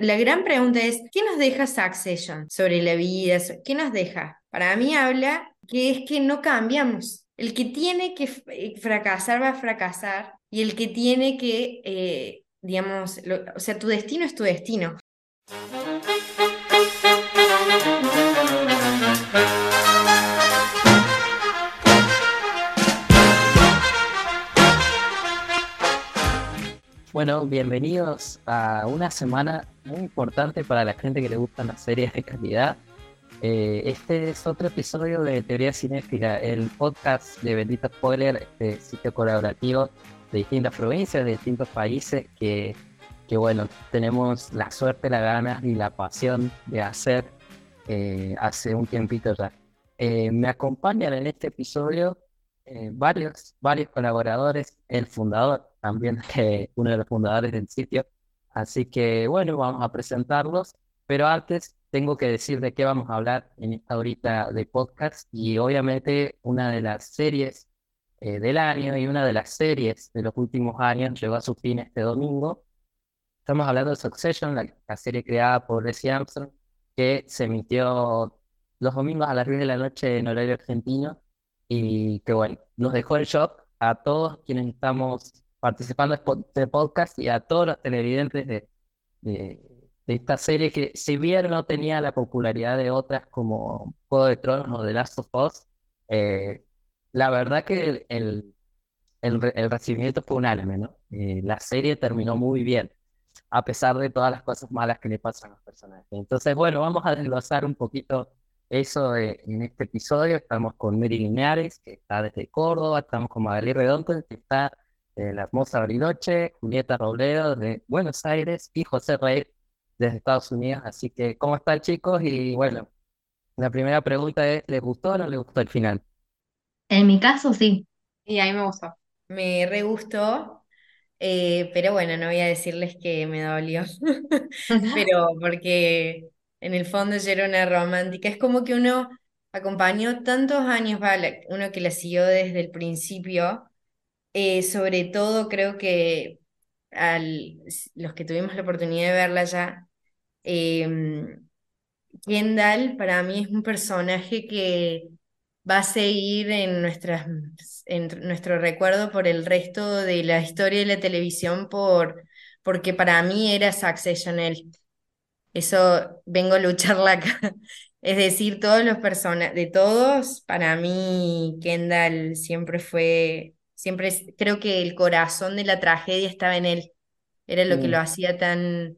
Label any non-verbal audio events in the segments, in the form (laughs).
la gran pregunta es, ¿qué nos deja Succession sobre la vida? ¿Qué nos deja? Para mí habla que es que no cambiamos. El que tiene que eh, fracasar va a fracasar y el que tiene que, eh, digamos, o sea, tu destino es tu destino. Bueno, bienvenidos a una semana muy importante para la gente que le gustan las series de calidad. Eh, este es otro episodio de Teoría Cinéfila, el podcast de Bendito Spoiler, este sitio colaborativo de distintas provincias, de distintos países, que, que bueno, tenemos la suerte, la ganas y la pasión de hacer eh, hace un tiempito ya. Eh, me acompañan en este episodio varios, varios colaboradores, el fundador también (laughs) eh, uno de los fundadores del sitio. Así que bueno, vamos a presentarlos, pero antes tengo que decir de qué vamos a hablar en esta horita de podcast y obviamente una de las series eh, del año y una de las series de los últimos años llegó a su fin este domingo. Estamos hablando de Succession, la, serie creada por Jesse Armstrong, que se emitió los domingos a las 10 de la noche en horario argentino y que bueno, nos dejó el shock a todos quienes estamos participando de este podcast y a todos los televidentes de, de, esta serie que si bien no tenía la popularidad de otras como Juego de Tronos o The Last of Us, eh, la verdad que el, el, el, recibimiento fue unánime, ¿no? Eh, la serie terminó muy bien, a pesar de todas las cosas malas que le pasan a los personajes. Entonces, bueno, vamos a desglosar un poquito eso en este episodio. Estamos con Mary Linares, que está desde Córdoba, estamos con Magali Redondo, que está la hermosa Bariloche, Julieta Robledo de Buenos Aires y José Rey desde Estados Unidos. Así que, ¿cómo están chicos? Y bueno, la primera pregunta es, ¿les gustó o no les gustó el final? En mi caso, sí. Y a mí me gustó. Me re gustó, eh, pero bueno, no voy a decirles que me dolió, (laughs) pero porque en el fondo yo era una romántica. Es como que uno acompañó tantos años, vale, uno que la siguió desde el principio eh, sobre todo creo que los que tuvimos la oportunidad de verla ya, em, Kendall para mí es un personaje que va a seguir en, nuestras, en nuestro recuerdo por el resto de la historia de la televisión, por, porque para mí era Succession él. Eso vengo a lucharla acá. (laughs) Es decir, todos los personajes, de todos, para mí Kendall siempre fue Siempre creo que el corazón de la tragedia estaba en él. Era lo que lo hacía tan...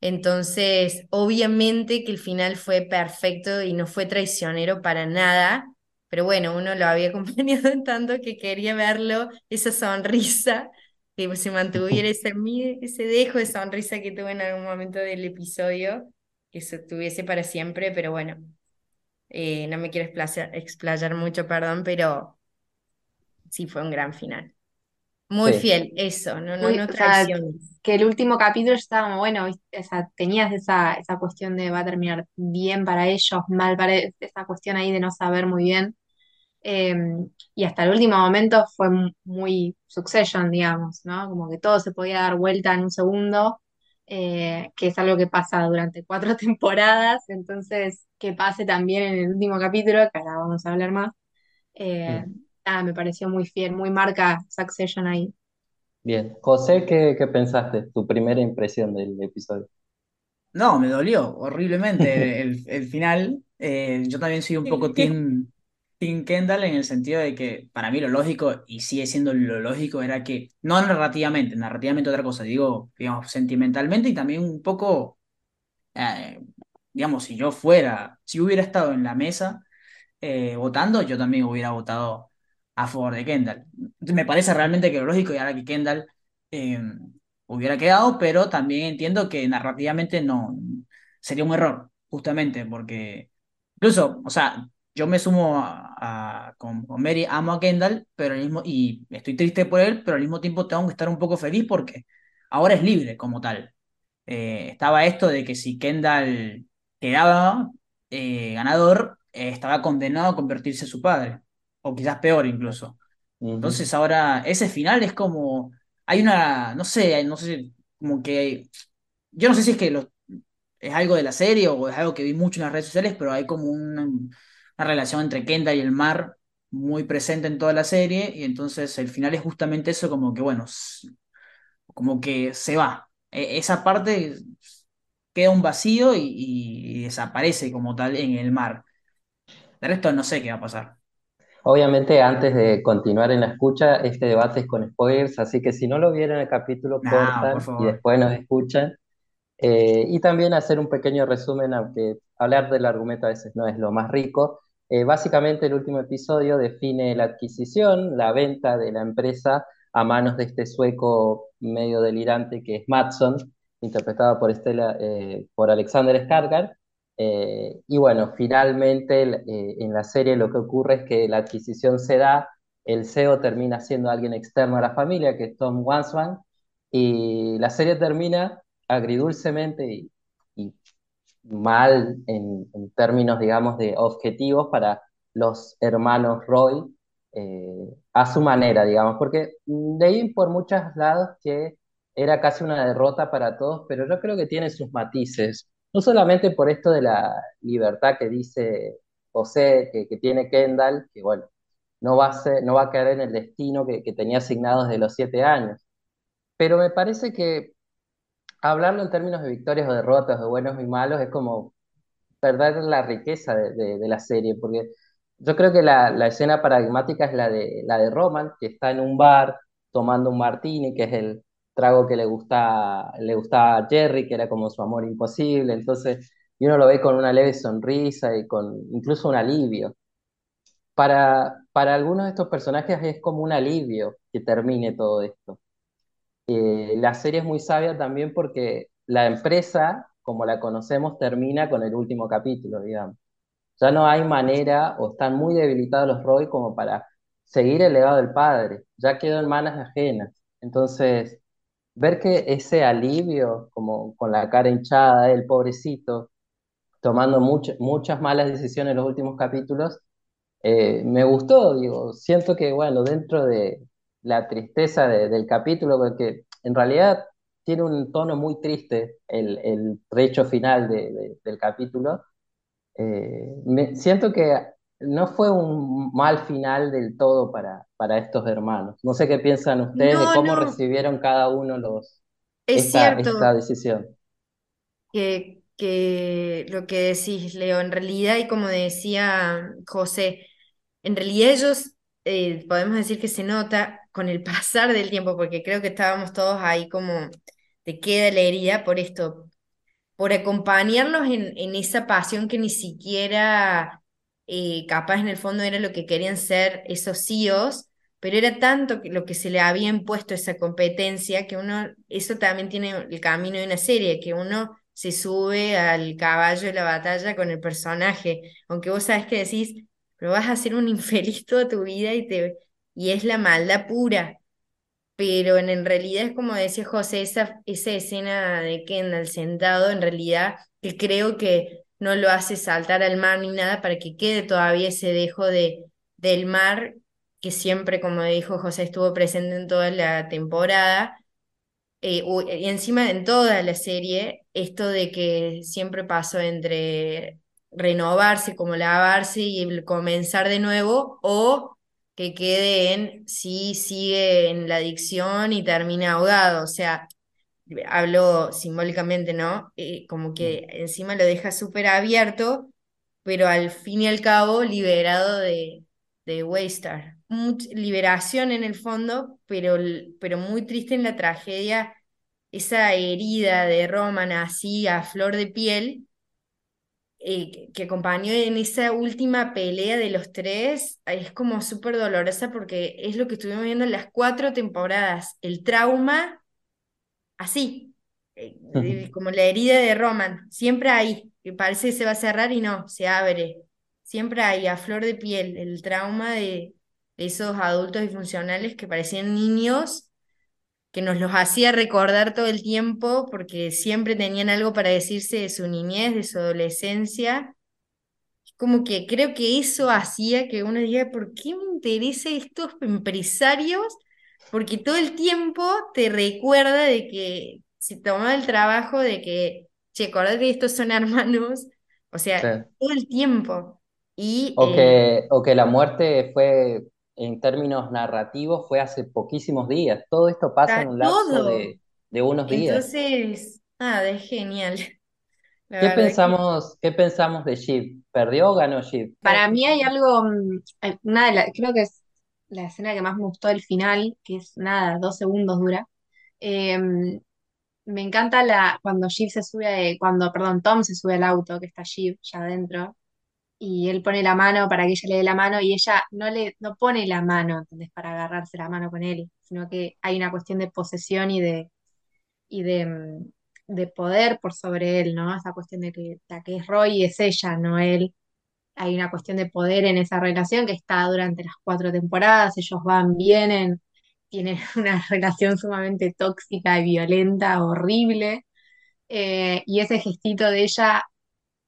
Entonces, obviamente que el final fue perfecto y no fue traicionero para nada, pero bueno, uno lo había (laughs) acompañado en tanto que quería verlo, esa sonrisa, que se mantuviera (laughs) ese, ese dejo de sonrisa que tuve en algún momento del episodio, que se tuviese para siempre, pero bueno, eh, no me quiero explayar, explayar mucho, perdón, pero sí fue un gran final. Muy fiel, eso, no, no, no que el último capítulo estaba bueno, o sea, tenías esa, esa cuestión de va a terminar bien para ellos, mal para ellos, esa cuestión ahí de no saber muy bien. Em, y hasta el último momento fue muy succession, digamos, ¿no? Como que todo se podía dar vuelta en un segundo, eh, que es algo que pasa durante cuatro (laughs) temporadas, entonces que pase también en el último capítulo, que ahora vamos a hablar más. Eh, ah, me pareció muy fiel, muy marca Succession ahí. Bien. José, ¿qué, qué pensaste? Tu primera impresión del episodio. No, me dolió horriblemente (laughs) el, final. Eh, yo también soy un poco team, team Kendall en el sentido de que para mí lo lógico, y sigue siendo lo lógico, era que, no narrativamente, narrativamente otra cosa, digo, digamos, sentimentalmente y también un poco, eh, digamos, si yo fuera, si hubiera estado en la mesa eh, votando, yo también hubiera votado a favor de Kendall. Me parece realmente que lo lógico y ahora que Kendall eh, hubiera quedado, pero también entiendo que narrativamente no sería un error, justamente, porque incluso, o sea, yo me sumo a, con, Mary, amo a Kendall, pero mismo, y estoy triste por él, pero al mismo tiempo tengo que estar un poco feliz porque ahora es libre como tal. Eh, estaba esto de que si Kendall quedaba eh, ganador, estaba condenado a convertirse en su padre o quizás peor incluso. Entonces ahora ese final es como, hay una, no sé, no sé, como que, yo no sé si es que los, es algo de la serie o es algo que vi mucho en las redes sociales, pero hay como una, una relación entre Kendall y el mar muy presente en toda la serie y entonces el final es justamente eso como que bueno, como que se va. E, esa parte queda un vacío y, y desaparece como tal en el mar. De resto no sé qué va a pasar. Obviamente, antes de continuar en la escucha, este debate es con spoilers, así que si no lo vieron el capítulo, No, cortan y después nos escuchan. Eh, y también hacer un pequeño resumen, aunque hablar del argumento a veces no es lo más rico. Eh, básicamente, el último episodio define la adquisición, la venta de la empresa a manos de este sueco medio delirante que es Matson, interpretado por, Estela, eh, por Alexander Skarsgård. Eh, y bueno, finalmente eh, en la serie lo que ocurre es que la adquisición se da, el CEO termina siendo alguien externo a la familia, que es Tom Wansman, y la serie termina agridulcemente y, mal en, en, términos, digamos, de objetivos para los hermanos Roy, eh, a su manera, digamos, porque leí por muchos lados que era casi una derrota para todos, pero yo creo que tiene sus matices. No solamente por esto de la libertad que dice José, que, que tiene Kendall, que bueno, no va a, ser, no va a caer en el destino que, que tenía asignado desde los siete años. Pero me parece que hablarlo en términos de victorias o derrotas, de buenos y malos, es como perder la riqueza de, de, la serie, porque yo creo que la, la, escena paradigmática es la de, la de Roman, que está en un bar tomando un martini, que es el trago que le gusta, le gustaba a Jerry, que era como su amor imposible, entonces, y uno lo ve con una leve sonrisa y con incluso un alivio. Para, para algunos de estos personajes es como un alivio que termine todo esto. Eh, la serie es muy sabia también porque la empresa, como la conocemos, termina con el último capítulo, digamos. Ya no hay manera o están muy debilitados los Roy como para seguir el legado del padre. Ya quedó en manos ajenas. Entonces, ver que ese alivio, como con la cara hinchada, el pobrecito, tomando much muchas malas decisiones en los últimos capítulos, eh, me gustó, digo, siento que, bueno, dentro de la tristeza de, del capítulo, porque en realidad tiene un tono muy triste el, el trecho final de, del capítulo, eh, me, siento que no fue un mal final del todo para, para estos hermanos. No sé qué piensan ustedes No, de cómo no, recibieron cada uno los, es esta, esta decisión. que, que lo que decís, Leo, en realidad, y como decía José, en realidad ellos, eh, podemos decir que se nota con el (laughs) pasar del tiempo, porque creo que estábamos todos ahí como, te queda la herida por esto, por acompañarlos en, en esa pasión que ni siquiera eh, capaz en el fondo era lo que querían ser esos CEOs, pero era tanto lo que se le había impuesto esa competencia que uno, eso también tiene el camino de una serie, que uno se sube al caballo de la batalla con el personaje, aunque vos sabes que decís, pero vas a ser un (laughs) infeliz toda tu vida y, te, y es la maldad pura pero en, en realidad es como decía José, esa, esa escena de Kendall sentado, en realidad que creo que no lo hace saltar al mar ni nada para que quede todavía ese dejo de, del mar que siempre, como dijo José, estuvo presente en toda la temporada. Eh, y encima en toda la serie, esto de que siempre pasó entre renovarse, como lavarse y comenzar de nuevo, o que quede en si sigue en la adicción y termina ahogado. O sea, hablo simbólicamente, ¿no? Eh, como que encima lo deja súper abierto, pero al fin y al cabo liberado de, de Waystar. Much, liberación en el fondo, pero, pero muy triste en la tragedia, esa herida de Roman así a flor de piel eh, que acompañó en esa última pelea de los tres, es como súper dolorosa porque es lo que estuvimos viendo en las cuatro temporadas, el trauma, así, eh, como la herida de Roman, siempre ahí, que parece que se va a cerrar y no, se abre, siempre ahí, a flor de piel, el trauma de, de esos adultos disfuncionales que parecían niños que nos los hacía recordar todo el tiempo porque siempre tenían algo para decirse de su niñez, de su adolescencia. Como que creo que eso hacía que uno diga, ¿por qué me interesa estos empresarios? Porque todo el tiempo te recuerda de que se tomaba el trabajo de que che, acordate que estos son hermanos, o sea, Sí. todo el tiempo. Y O eh, que, o que la muerte fue, en términos narrativos, fue hace poquísimos días. Todo esto pasa en está un lapso todo. de, de unos días. Entonces, nada, es genial. (laughs) La ¿Qué que pensamos, qué pensamos de Sheep? ¿Perdió o ganó Sheep? Para mí hay algo, mm, una de la- creo que es la escena que más me gustó del final, que es nada, dos segundos dura. Eh, me encanta la, cuando Jeep se sube, cuando, perdón, Tom se sube al auto, que está Jeep ya adentro, y él pone la mano para que ella le dé la mano, y ella no le, no pone la mano. Para agarrarse la mano con él, sino que hay una cuestión de posesión y de, y de, mm, de poder por sobre él, ¿no? Esa cuestión de que la que es Roy es ella, no él hay una cuestión de poder en esa relación que está durante las cuatro temporadas, ellos van, vienen, tienen (laughs) una relación sumamente tóxica y violenta, horrible, eh, y ese gestito de ella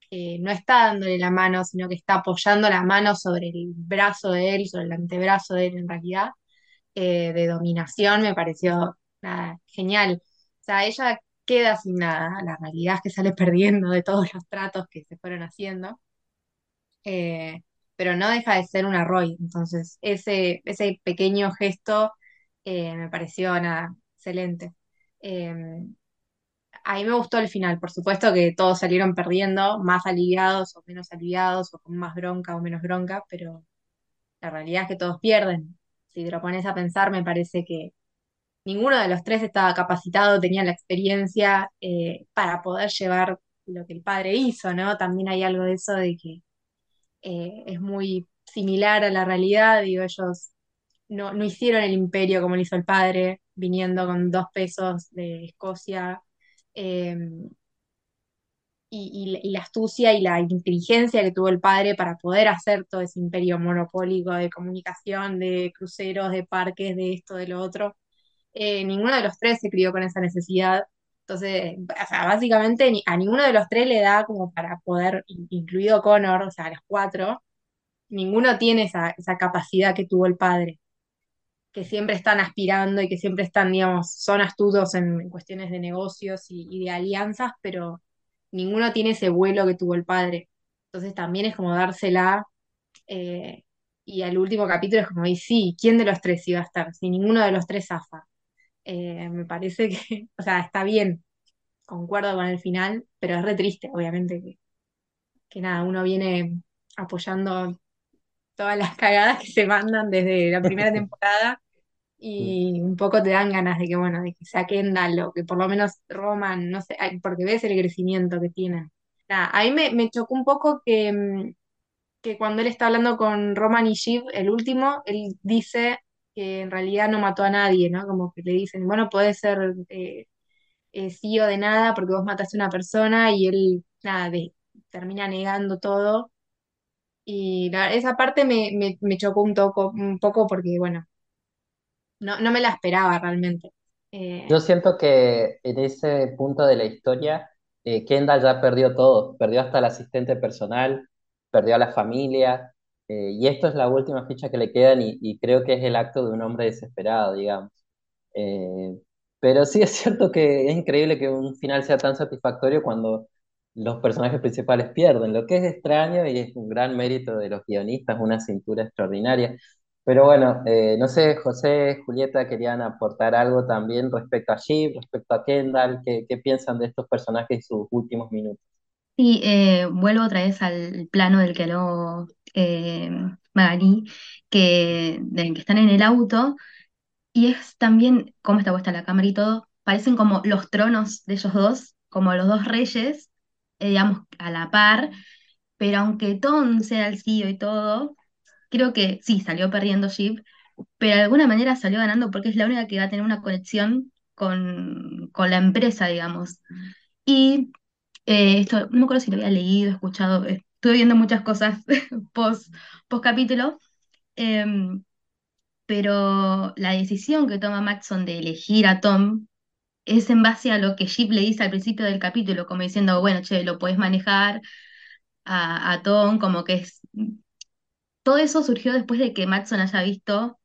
eh, no está dándole la mano, sino que está apoyando la mano sobre el brazo de él, sobre el antebrazo de él en realidad, eh, de dominación, me pareció nada, genial. O sea, ella queda sin nada, la realidad es que sale (laughs) perdiendo de todos los tratos que se fueron haciendo eh, pero no deja de ser una Roy. Entonces, ese, ese pequeño gesto eh, me pareció nada, excelente. Eh, a mí me gustó el final, por supuesto que todos salieron perdiendo, más aliviados o menos aliviados, o con más bronca o menos bronca, pero la realidad es que todos pierden. Si te lo pones a pensar, me parece que ninguno de los tres estaba capacitado, tenía la experiencia eh, para poder llevar lo que el padre hizo, ¿no? También hay algo de eso de que eh, es muy similar a la realidad, digo, ellos no, no hicieron el imperio como lo hizo el padre, viniendo con dos pesos de Escocia, y, y- y la astucia y la inteligencia que tuvo el padre para poder hacer todo ese imperio monopólico de comunicación, de cruceros, de parques, de esto, de lo otro. Eh, ninguno de los tres se crió con esa necesidad. Entonces, o sea, básicamente a ninguno de los tres le da como para poder, in- incluido Connor, o sea, a los cuatro, ninguno tiene esa, esa capacidad que tuvo el padre, que siempre están aspirando y que siempre están, digamos, son astutos en, en cuestiones de negocios y, y de alianzas, pero ninguno tiene ese vuelo que tuvo el padre. Entonces también es como dársela, eh, y al último capítulo es como, y sí, ¿quién de los tres iba a estar? Si ninguno de los tres zafa. Eh, me parece que, (laughs) o sea, está bien, concuerdo con el final, pero es re triste, obviamente, que, que nada, uno viene apoyando todas las cagadas que se mandan desde la primera (laughs) temporada y un poco te dan ganas de que, bueno, de que saquen algo, que por lo menos Roman, no sé, porque ves el crecimiento que tienen. Nada, a mí me, me chocó un poco que, mm, que cuando él está hablando con Roman y Shiv, el último, él dice que en realidad no mató a nadie, ¿no? Como que le dicen, bueno, puede ser eh, eh, CEO de nada porque vos mataste a una persona y él, nada, termina negando todo. Y esa parte me, me, me chocó un, toco, un poco porque, bueno, no, no me la esperaba realmente. Yo Eh, siento que en ese punto de la historia, eh, Kendall ya perdió todo, perdió hasta el asistente personal, perdió a la familia, eh, y esto es la última ficha que le quedan y, creo que es el acto de un hombre desesperado, digamos. Eh, pero sí es (laughs) cierto que es increíble que un final sea tan satisfactorio cuando los personajes principales pierden, lo que es extraño y es un gran mérito de los guionistas, una cintura extraordinaria. Pero bueno, eh, no sé, José, Julieta, querían aportar algo también respecto a Jeep, respecto a Kendall, ¿qué, piensan de estos personajes y sus últimos minutos? Sí, vuelvo otra vez al plano del que habló eh, que, que están en el auto, y es también cómo está puesta la cámara y todo, parecen como los tronos de ellos dos, como los dos reyes, eh, digamos, a la par, pero aunque Tom sea el CEO y todo, creo que sí, salió perdiendo Jeep, pero de alguna manera salió ganando porque es la única que va a tener una conexión con, con la empresa, digamos. Y eh, esto, no me acuerdo si lo había leído, escuchado, eh, estuve viendo muchas cosas (laughs) post, post capítulo, em, pero la decisión que toma Maxon de elegir a Tom es en base a lo que Jeep le dice al principio del capítulo, como diciendo, bueno, che, lo puedes manejar a, a Tom, como que es... Todo eso surgió después de que Maxon haya visto,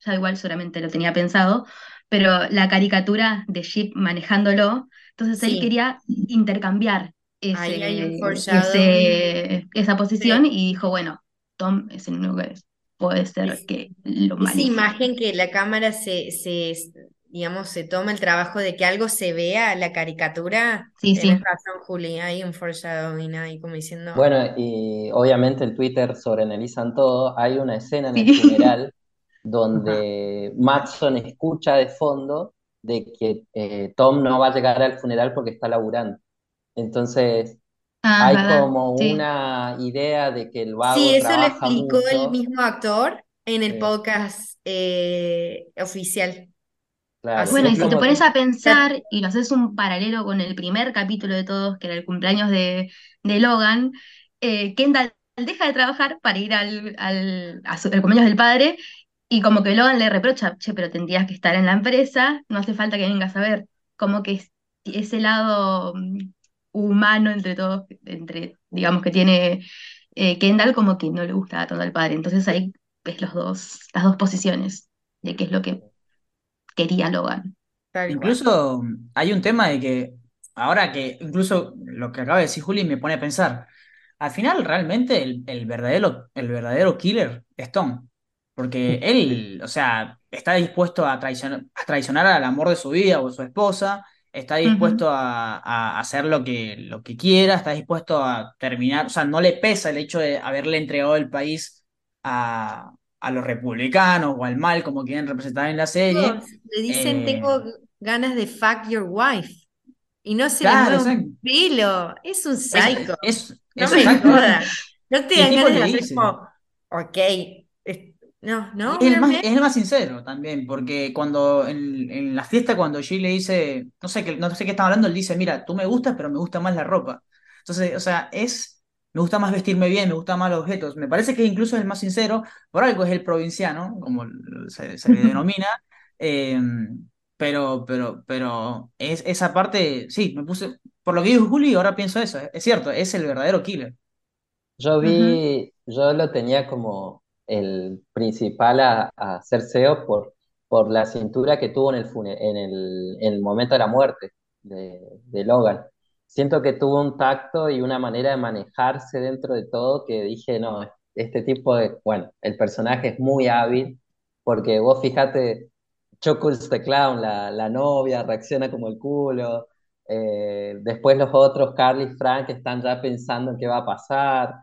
ya igual solamente lo tenía pensado, pero la caricatura de Chip manejándolo, entonces él Sí, quería intercambiar ahí hay un ese, esa posición Sí. y dijo, bueno, Tom es el único que puede ser Es- que lo Esa maneje. imagen que la cámara se, se, digamos, se toma el trabajo de que algo se vea, la caricatura, Sí, sí, razón, Juli, hay un foreshadowing ahí como diciendo, Bueno, y obviamente en Twitter sobreanalizan todo. Hay una escena en el sí. funeral (laughs) donde Matson escucha de fondo de que eh, Tom no va a llegar al funeral porque está laburando. Entonces, Ah, hay verdad, como sí. una idea de que el Sí, vago eso lo explicó el mismo actor en el Sí, podcast eh, oficial. claro. Bueno, y si te pones a pensar (laughs) y lo haces un paralelo con el primer capítulo de todos, que era el cumpleaños de, de Logan, eh, Kendall deja de trabajar para ir al, al, a su- al cumpleaños del padre y como que Logan le reprocha, che, pero tendrías que estar en la empresa, no hace falta que vengas a ver. Como que es- ese lado mm, humano entre todos, entre, digamos, que tiene eh, Kendall, como que no le gusta tanto al padre. Entonces ahí ves los dos, las dos posiciones de qué es lo que quería Logan. Incluso mm, hay un tema de que, ahora que incluso lo que acaba de decir Juli me pone a pensar, al final realmente el, el verdadero, el verdadero killer es Tom, porque él, o sea, está dispuesto a traicionar, a traicionar al amor de su vida o su esposa, está dispuesto a, a hacer lo que, lo que quiera, está dispuesto a terminar, o sea, no le pesa el hecho de haberle entregado el país a, a los republicanos o al mal, como quieren representar en la serie. Le dicen, Eh, tengo ganas de fuck your wife. Y no se le claro, mueve exacto. un pelo. Es un psycho. es, No es me exacto. jodas. No te dan ganas le de hacer como, ok, no, no, es el más, es el más sincero también, porque cuando en, en la fiesta, cuando Jay le dice, no sé qué, no sé qué están hablando, él dice, mira, tú me gustas, pero me gusta más la ropa. Entonces, o sea, es, me gusta más vestirme bien, me gustan más los objetos. Me parece que incluso es el más sincero, por algo es el provinciano, como se, se le (laughs) denomina. eh, pero, pero, pero es, esa parte, sí, me puse, por lo que dijo Juli, ahora pienso eso, es cierto, es el verdadero killer. yo vi, yo lo tenía como el principal a, a SEO por, por la cintura que tuvo en el, en en el momento de la muerte de, de Logan. Siento que tuvo un tacto y una manera de manejarse dentro de todo que dije, no, este tipo de, bueno, el personaje es muy hábil, porque vos fíjate, Chuckles the Clown, la, la novia, reacciona como el culo. eh, después los otros, Carly y Frank, están ya pensando en qué va a pasar.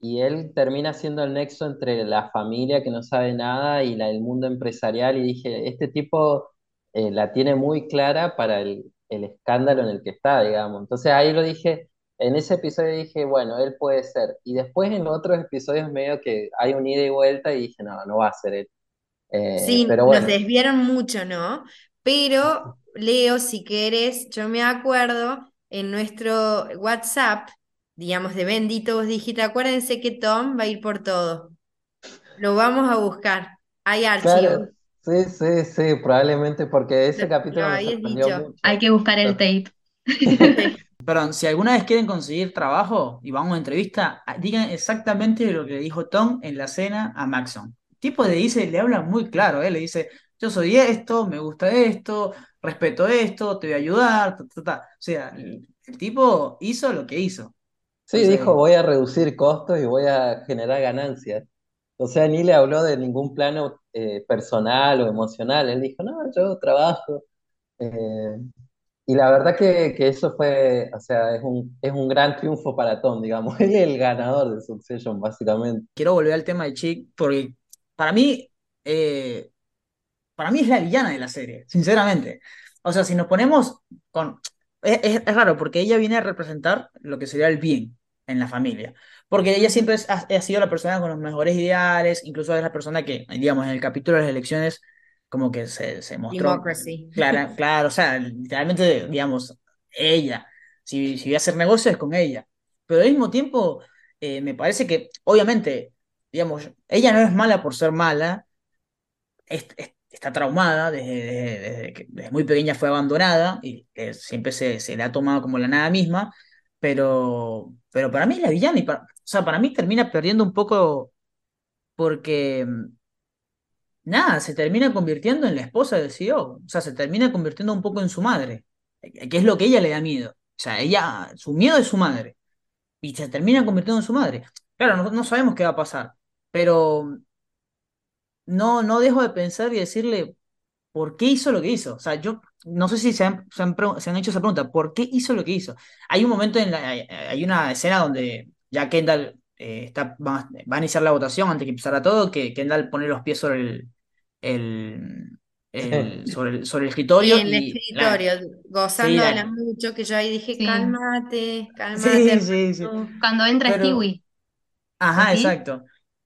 Y él termina siendo el nexo entre la familia que no sabe nada y la, el mundo empresarial. Y dije, este tipo eh, la tiene muy clara para el, el escándalo en el que está, digamos. Entonces ahí lo dije, en ese episodio dije, bueno, él puede ser. Y después en otros episodios medio que hay un ida y vuelta y dije, no, no va a ser él. Eh, Sí, pero nos desviaron mucho, ¿no? Pero, Leo, si quieres, yo me acuerdo en nuestro WhatsApp, digamos, de Benditos Digital, acuérdense que Tom va a ir por todo. Lo vamos a buscar. Hay archivos. Claro, sí, sí, sí, probablemente porque ese Lo, lo capítulo me habías sorprendió dicho. mucho. Hay que buscar el tape. (laughs) Perdón, si alguna vez quieren conseguir trabajo y van a una entrevista, ah, digan exactamente lo que le dijo Tom en la cena a Maxon. El tipo le dice, le habla muy claro, ¿eh? Le dice, yo soy esto, me gusta esto, respeto esto, te voy a ayudar, ta, ta, ta. O sea, el, el tipo hizo lo que hizo. Sí, dijo, voy a reducir costos y voy a generar ganancias. O sea, ni le habló de ningún plano eh, personal o emocional. Él dijo, no, yo trabajo. Eh, y la verdad que, que eso fue, o sea, es un, es un gran triunfo para Tom, digamos. (laughs) Él es el ganador de Succession, básicamente. quiero volver al tema de Chick, porque para mí, eh, para mí es la villana de la serie, sinceramente. O sea, si nos ponemos con... Es, es- es raro porque ella viene a representar lo que sería el bien en la familia. Porque ella siempre es- ha, ha sido la persona con los mejores ideales, incluso es la persona que, digamos, en el capítulo de las elecciones, como que se, se mostró Democracy. clara, (laughs) claro, o sea, literalmente, digamos, ella. Si, si voy a hacer negocios es con ella. Pero al mismo tiempo, eh, me parece que, obviamente, digamos, ella no es mala por ser mala, es- es- está traumada, desde, desde- desde que desde muy pequeña fue abandonada y que siempre se, se le ha tomado como la nada misma, pero, pero para mí es la villana y para, o sea, para mí termina perdiendo un poco porque nada, se termina convirtiendo en la esposa del CEO. O sea, se termina convirtiendo un poco en su madre, que es lo que ella le da miedo. O sea, ella, su miedo es su madre. Y se termina convirtiendo en su madre. Claro, no, no sabemos qué va a pasar, pero no, no dejo de pensar y decirle, ¿por qué hizo lo que hizo? O sea, yo no sé si se han, se han, pre- se han hecho esa pregunta, ¿por qué hizo lo que hizo? Hay un momento en la, hay una escena donde ya Kendall eh, está, va, va a iniciar la votación antes que empezara todo, que Kendall pone los pies sobre el, el, el- sobre el, sobre el escritorio en el y la, escritorio, sí, gozándola la, mucho, que yo ahí dije, Sí. cálmate, cálmate, sí, sí, sí. Cuando entra pero, Stewie, ajá, ¿así? exacto.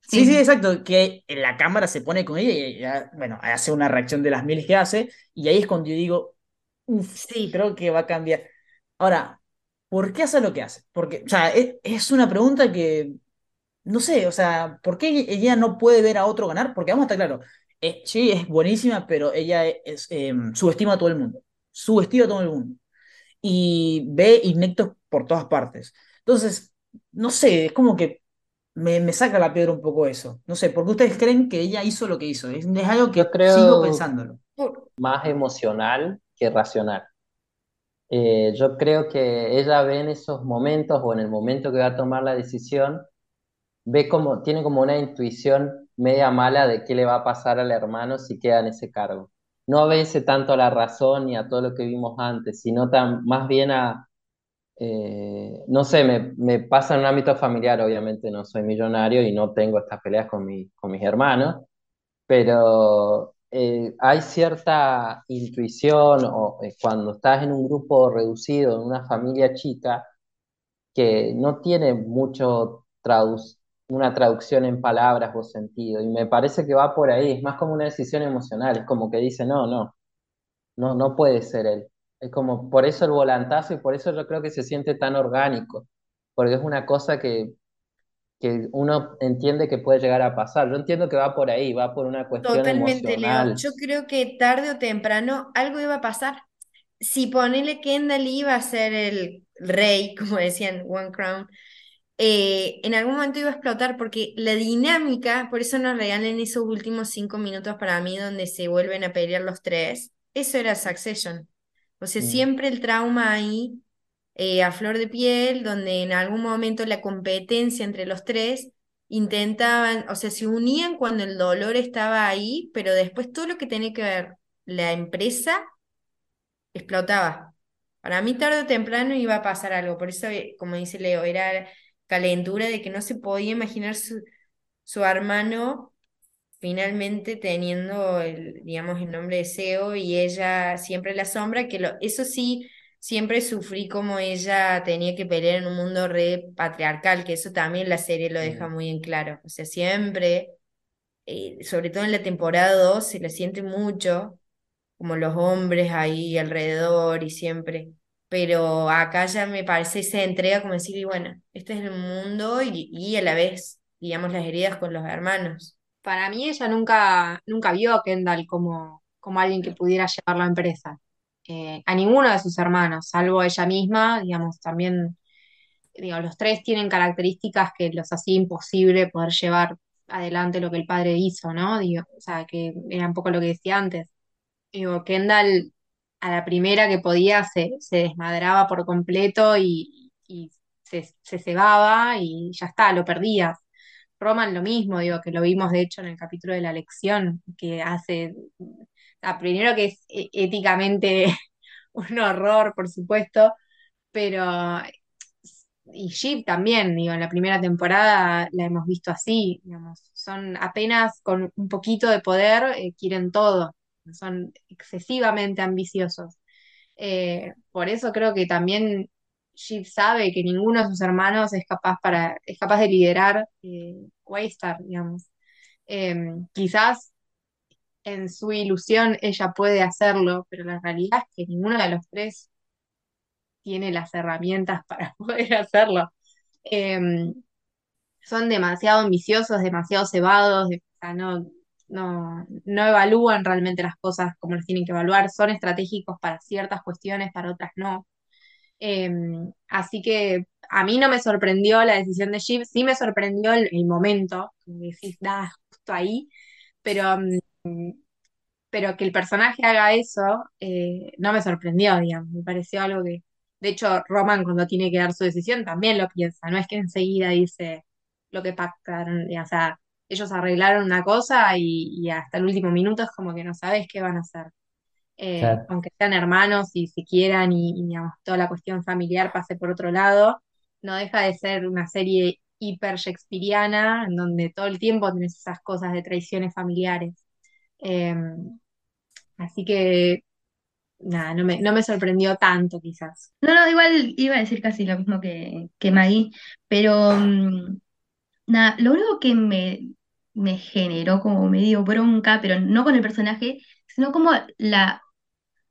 Sí, sí, Sí. exacto, que en la cámara se pone con ella y ella, bueno, hace una reacción de las miles que hace, y ahí es cuando yo digo, uff, Sí, creo que va a cambiar. Ahora, ¿por qué hace lo que hace? Porque, o sea, es, es una pregunta que, no sé, o sea, ¿por qué ella no puede ver a otro ganar? Porque vamos a estar claro, eh, sí, es buenísima, pero ella es, eh, subestima a todo el mundo, subestima a todo el mundo, y ve inectos por todas partes. Entonces, no sé, es como que me, me saca la piedra un poco eso. No sé, porque ustedes creen que ella hizo lo que hizo. Es, es algo Yo que sigo creo pensándolo. por- más emocional que racional. Eh, yo creo que ella ve en esos momentos o en el momento que va a tomar la decisión, ve como, tiene como una intuición media mala de qué le va a pasar al hermano si queda en ese cargo. No obedece tanto a la razón ni a todo lo que vimos antes, sino tan, más bien a, eh, no sé, me, me pasa en un ámbito familiar, obviamente no soy millonario y no tengo estas peleas con, mi, con mis hermanos, pero eh, hay cierta intuición o eh, cuando estás en un grupo reducido, en una familia chica, que no tiene mucho una traducción en palabras o sentido, y me parece que va por ahí, es más como una decisión emocional, es como que dice, no, no, no, no puede ser él. Es como, por eso el volantazo y por eso yo creo que se siente tan orgánico, porque es una cosa que, que uno entiende que puede llegar a pasar. Yo entiendo que va por ahí, va por una cuestión totalmente, Leo. emocional. Yo creo que tarde o temprano algo iba a pasar. Si ponele Kendall iba a ser el rey, (laughs) como decían, One Crown, eh, en algún momento iba a explotar porque la dinámica, por eso nos regalan esos últimos cinco minutos para mí donde se vuelven a pelear los tres, eso era Succession. O sea, Mm, siempre el trauma ahí eh, a flor de piel, donde en algún momento la competencia entre los tres intentaban, o sea, se unían cuando el dolor estaba ahí, pero después todo lo que tenía que ver la empresa explotaba. Para mí tarde o temprano iba a pasar algo, por eso, eh, como dice Leo, era calentura de que no se podía imaginar su, su hermano finalmente teniendo el, digamos, el nombre de SEO y ella siempre la sombra, que lo, eso sí, siempre sufrí como ella tenía que pelear en un mundo re patriarcal, que eso también la serie lo deja muy en claro. O sea, siempre, eh, sobre todo en la temporada 2, se le siente mucho, como los hombres ahí alrededor y siempre. Pero acá ya me parece esa entrega como decir, y bueno, este es el mundo y, y a la vez, digamos, las heridas con los hermanos. Para mí ella nunca, nunca vio a Kendall como, como alguien que pudiera llevar la empresa. Eh, a ninguno de sus hermanos, salvo ella misma, digamos, también, digo, los tres tienen características que los hacía imposible poder llevar adelante lo que el padre hizo, ¿no? Digo, o sea, que era un poco lo que decía antes. Digo, Kendall a la primera que podía se, se desmadraba por completo y, y se, se cebaba y ya está, lo perdías. Roman lo mismo, digo, que lo vimos de hecho en el capítulo de la lección, que hace, primero que es eh, éticamente (laughs) un horror, por supuesto, pero y Sheep también, digo, en la primera temporada la hemos visto así, digamos, son apenas con un poquito de poder, eh, quieren todo, son excesivamente ambiciosos. Eh, por eso creo que también Sheep sabe que ninguno de sus hermanos es capaz para, es capaz de liderar eh, Waystar, digamos. Eh, quizás en su ilusión ella puede hacerlo, pero la realidad es que ninguno de los tres tiene las herramientas (laughs) para poder hacerlo. Eh, son demasiado ambiciosos, demasiado cebados, no, no, no evalúan realmente las cosas como las tienen que evaluar, son estratégicos para ciertas cuestiones, para otras no. Eh, así que a mí no me sorprendió la decisión de Jeep, sí me sorprendió el, momento, que decís, da, justo ahí, pero mm, pero que el personaje haga eso eh, no me sorprendió, digamos, me pareció algo que, de hecho, Roman cuando tiene que dar su decisión también lo piensa, no es que enseguida dice lo que pactaron, o sea, ellos arreglaron una cosa y, y hasta el último minuto es como que no sabes qué van a hacer. Eh, Claro. aunque sean hermanos y se quieran y, y, digamos, toda la cuestión familiar pase por otro lado, no deja de ser una serie hiper shakespeariana en donde todo el tiempo tienes esas cosas de traiciones familiares. Eh, Así que nada, no me, no me sorprendió tanto quizás. No, no, igual iba a decir casi lo mismo que, que Maggie, pero mm, nada, lo único que me, me generó como medio bronca, pero no con el personaje, sino como la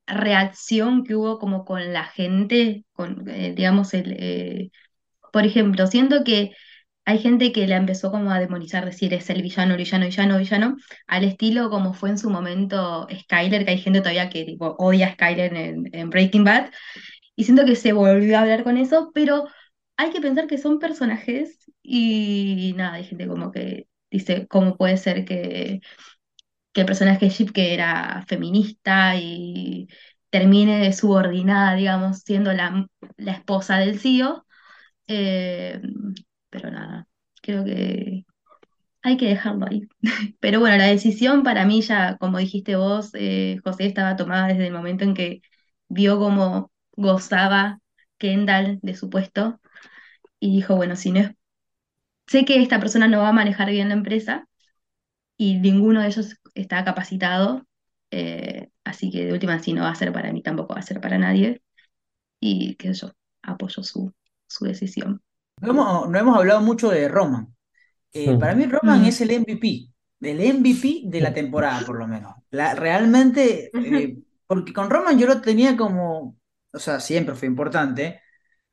reacción que hubo como con la gente, con, eh, digamos, el, eh, por ejemplo, siento que hay gente que la empezó como a demonizar, decir es el villano, el villano, villano, villano, al estilo como fue en su momento Skyler, que hay gente todavía que tipo, odia a Skyler en, en Breaking Bad, y siento que se volvió a hablar con eso, pero hay que pensar que son personajes y nada, hay gente como que dice, ¿cómo puede ser que, que el personaje Chip, que era feminista y termine subordinada, digamos, siendo la, la esposa del CEO? Eh, pero nada, creo que hay que dejarlo ahí. (laughs) Pero bueno, la decisión para mí ya, como dijiste vos, eh, José, estaba tomada desde el momento en que vio cómo gozaba Kendall de su puesto y dijo, bueno, si no sé que esta persona no va a manejar bien la empresa y ninguno de ellos está capacitado, eh, así que de última, si no va a ser para mí, tampoco va a ser para nadie y qué sé yo, apoyo su, su decisión. No hemos, no hemos hablado mucho de Roman. Eh, para mí Roman Mm. es el MVP, el MVP de la temporada por lo menos. La, realmente, eh, porque con Roman yo lo tenía como, o sea, siempre fue importante,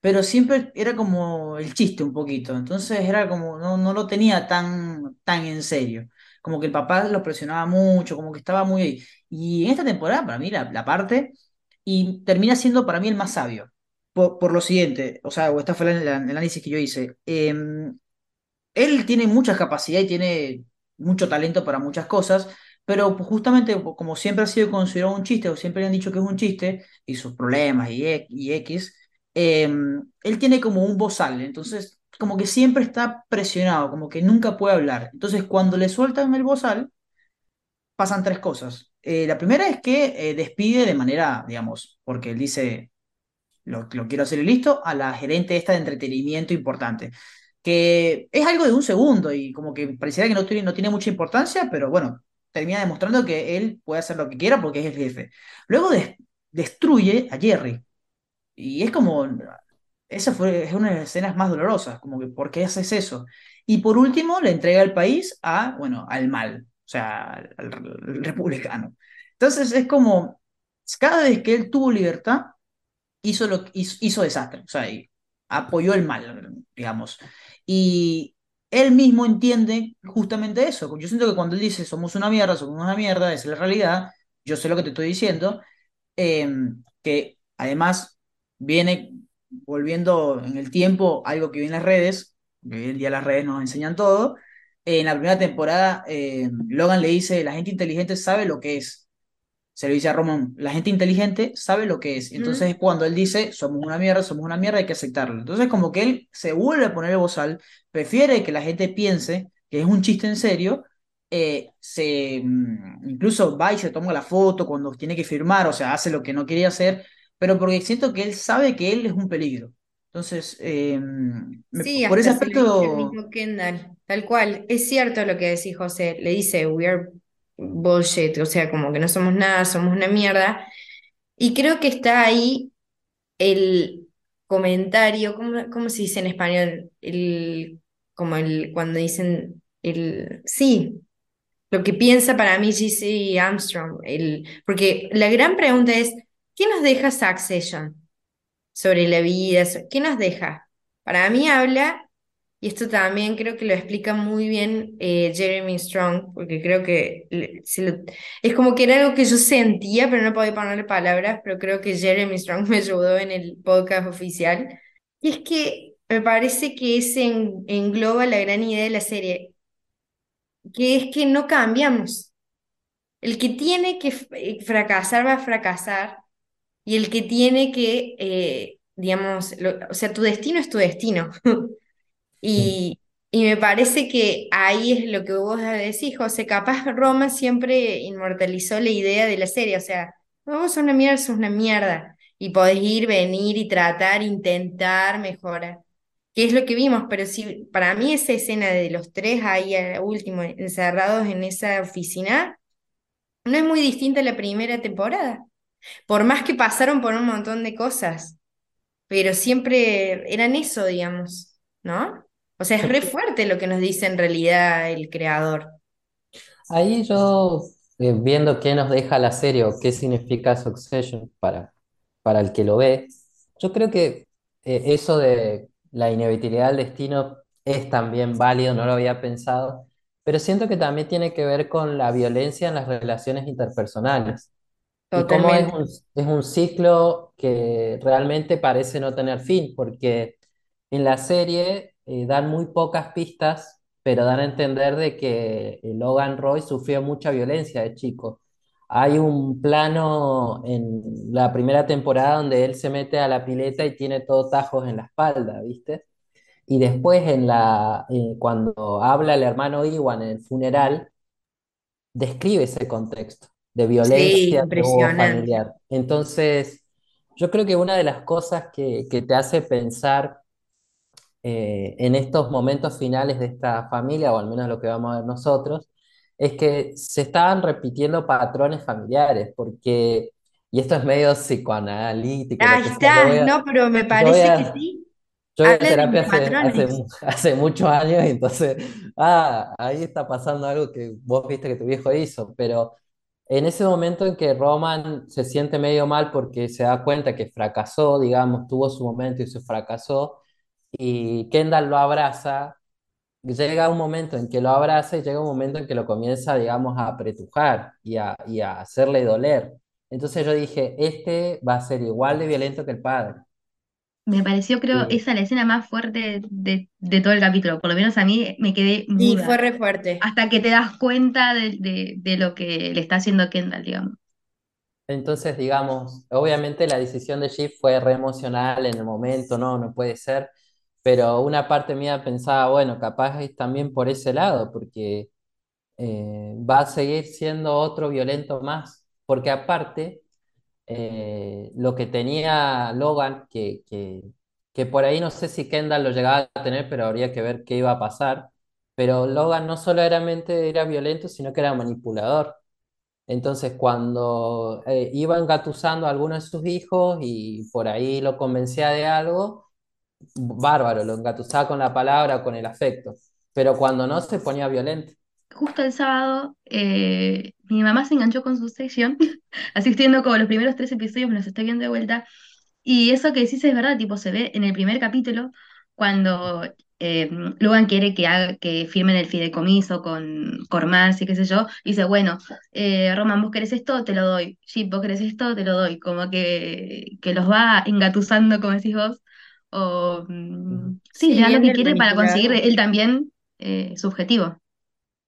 pero siempre era como el chiste un poquito, entonces era como, no, no lo tenía tan, tan en serio, como que el papá lo presionaba mucho, como que estaba muy ahí. Y en esta temporada, para mí, la, parte, y termina siendo para mí el más sabio, por, por lo siguiente, o sea, o esta fue el, análisis que yo hice. Em, él tiene mucha capacidad y tiene mucho talento para muchas cosas, pero justamente como siempre ha sido considerado un chiste, o siempre le han dicho que es un chiste, y sus problemas y, e- y X, eh, él tiene como un bozal, entonces como que siempre está presionado, como que nunca puede hablar. Entonces cuando le sueltan el bozal, pasan tres cosas. Eh, la primera es que eh, despide de manera, digamos, porque él dice, lo, quiero hacer y listo, a la gerente esta de entretenimiento importante que es algo de un segundo y como que pareciera que no tiene, no tiene mucha importancia, pero bueno, termina demostrando que él puede hacer lo que quiera porque es el jefe. Luego des- destruye a Jerry y es como, esa fue, es una de las escenas más dolorosas, como que ¿por qué haces eso? Y por último le entrega el país a, bueno, al mal, o sea, al, republicano. Entonces es como, cada vez que él tuvo libertad, hizo, lo, hizo, hizo desastre, o sea, apoyó el mal, digamos. Y él mismo entiende justamente eso. Yo siento que cuando él dice somos una mierda, somos una mierda, es la realidad, yo sé lo que te estoy diciendo, eh, que además viene volviendo en el tiempo algo que viene en las redes, hoy en día las redes nos enseñan todo. En la primera temporada, eh, Logan le dice, la gente inteligente sabe lo que es se lo dice a Roman, la gente inteligente sabe lo que es. Entonces, cuando él dice, somos una mierda, somos una mierda, hay que aceptarlo. Entonces, como que él se vuelve a poner el bozal, prefiere que la gente piense que es un chiste en serio, eh, se, mm, incluso va y se toma la foto cuando tiene que firmar, o sea, hace lo que no quería hacer, pero porque siento que él sabe que él es un peligro. Entonces, eh, Sí, por ese aspecto, Kendall, tal cual. Es cierto lo que decís, José. Le dice, we are bullshit, o sea, como que no somos nada, somos una mierda. Y creo que está ahí el comentario, ¿cómo, cómo se dice en español? El, como el, cuando dicen el, sí, lo que piensa para mí G.C. Armstrong, el, porque la gran pregunta es, ¿qué nos deja Succession sobre la vida? ¿Qué nos deja? Para mí habla, y esto también creo que lo explica muy bien eh, Jeremy Strong, porque creo que se lo- es como que era algo que yo sentía, pero no podía ponerle palabras, pero creo que Jeremy Strong (laughs) me ayudó en el podcast oficial. Y es que me parece que en- engloba la gran idea de la serie, que es que no cambiamos. El que tiene que eh, fracasar va a fracasar y el que tiene que, eh, digamos, lo- o sea, tu destino es tu destino. (laughs) Y, y me parece que ahí es lo que vos decís, José, capaz Roma siempre inmortalizó la idea de la serie, o sea, no, vos sos una mierda, sos una mierda, y podés ir, venir y tratar, intentar mejorar, que es lo que vimos, pero si para mí esa escena de los tres ahí al último, encerrados en esa oficina, no es muy distinta a la primera temporada, por más que pasaron por un montón de cosas pero siempre eran eso, digamos, ¿no? O sea, es re fuerte lo que nos dice en realidad el creador. Ahí yo, eh, viendo qué nos deja la serie o qué significa Succession para, para el que lo ve, yo creo que eh, eso de la inevitabilidad del destino es también válido, no lo había pensado, pero siento que también tiene que ver con la violencia en las relaciones interpersonales y cómo es un, es un ciclo que realmente parece no tener fin, porque en la serie eh, dan muy pocas pistas, pero dan a entender de que eh, Logan Roy sufrió mucha violencia de chico. Hay un plano en la primera temporada donde él se mete a la pileta y tiene todos tajos en la espalda, ¿viste? Y después en la, eh, cuando habla el hermano Iwan en el funeral, describe ese contexto de Sí, violencia que hubo familiar. Entonces, yo creo que una de las cosas que, que te hace pensar eh, en estos momentos finales de esta familia, o al menos lo que vamos a ver nosotros, es que se estaban repitiendo patrones familiares, porque, y esto es medio psicoanalítico, Ahí que sea, está, voy a, no, pero me parece que a, sí. yo voy a terapia hace, hace, (laughs) hace muchos años, entonces, ah, ahí está pasando algo que vos viste que tu viejo hizo, pero en ese momento en que Roman se siente medio mal porque se da cuenta que fracasó, digamos, tuvo su momento y se fracasó, y Kendall lo abraza, llega un momento en que lo abraza y llega un momento en que lo comienza, digamos, a apretujar y a, y a hacerle doler. Entonces yo dije, este va a ser igual de violento que el padre. Me pareció, creo, esa la escena más fuerte de, de todo el capítulo. Por lo menos a mí me quedé Y fue muda. re fuerte. Hasta que te das cuenta de, de, de lo que le está haciendo Kendall, digamos. entonces, digamos, obviamente la decisión de Jeff fue re emocional en el momento, no, no puede ser, pero una parte mía pensaba, bueno, capaz es también por ese lado, porque eh, va a seguir siendo otro violento más, porque aparte, eh, lo que tenía Logan, que, que, que por ahí no sé si Kendall lo llegaba a tener, pero habría que ver qué iba a pasar, pero Logan no solamente era violento, sino que era manipulador. Entonces, cuando eh, iba engatusando a alguno de sus hijos y por ahí lo convencía de algo, bárbaro, lo engatusaba con la palabra, con el afecto, pero cuando no se ponía violento. Justo el sábado, eh, mi mamá se enganchó con su estoy (laughs) viendo como los primeros tres episodios, me los estoy viendo de vuelta. Y eso que decís es verdad, tipo, se ve en el primer capítulo, cuando eh, Logan quiere que, haga, que firmen el fideicomiso con Cormans y qué sé yo, y dice, bueno, eh, Roman, vos querés esto, te lo doy. Jeep, vos querés esto, te lo doy. Como que, que los va engatusando, como decís vos. O, mm, sí, le Sí, da lo que quiere para conseguir él también eh, su objetivo.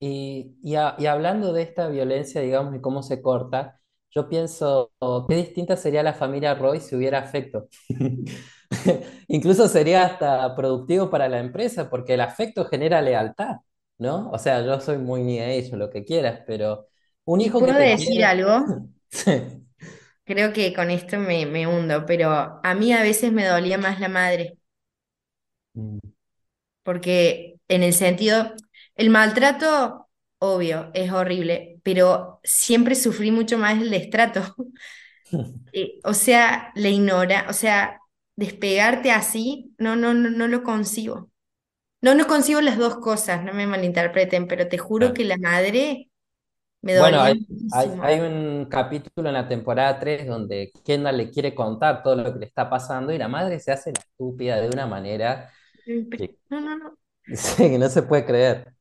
Y, y, a- y hablando de esta violencia, digamos, y cómo se corta, yo pienso, oh, qué distinta sería la familia Roy si hubiera afecto. (laughs) Incluso sería hasta productivo para la empresa, porque el afecto genera lealtad, ¿no? O sea, yo soy muy ni de ello, lo que quieras, pero un hijo que puedo te decir quiere... algo, (laughs) Sí. creo que con esto me, me hundo, pero a mí a veces me dolía más la madre. Mm. porque en el sentido, el maltrato, obvio, es horrible, pero siempre sufrí mucho más el destrato. (laughs) Eh, o sea, la ignora, o sea, despegarte así, no, no, no, no lo concibo. No, no concibo las dos cosas, no me malinterpreten, pero te juro que la madre me Bueno, hay, hay, un capítulo en la temporada 3 donde Kendall le quiere contar todo lo que le está pasando y la madre se hace la estúpida de una manera que, No, no, no. sí, (laughs) que no se puede creer.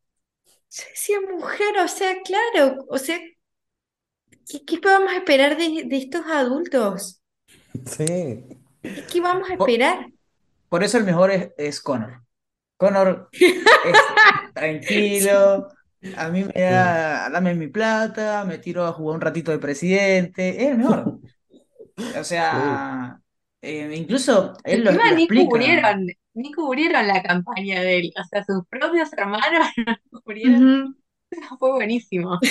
Yo decía mujer, o sea, claro, o sea, ¿qué, qué podemos esperar de, de estos adultos? Sí. ¿Qué, vamos a esperar? por eso el mejor es, es Connor. Connor es (laughs) tranquilo, A mí me Sí, da, dame mi plata, me tiro a jugar un ratito de presidente, es el mejor. O sí. sea, eh, incluso él lo, lo explica. Ni cubrieron la campaña de él. O sea, sus propios hermanos (laughs) no cubrieron. (laughs) Fue buenísimo. (laughs)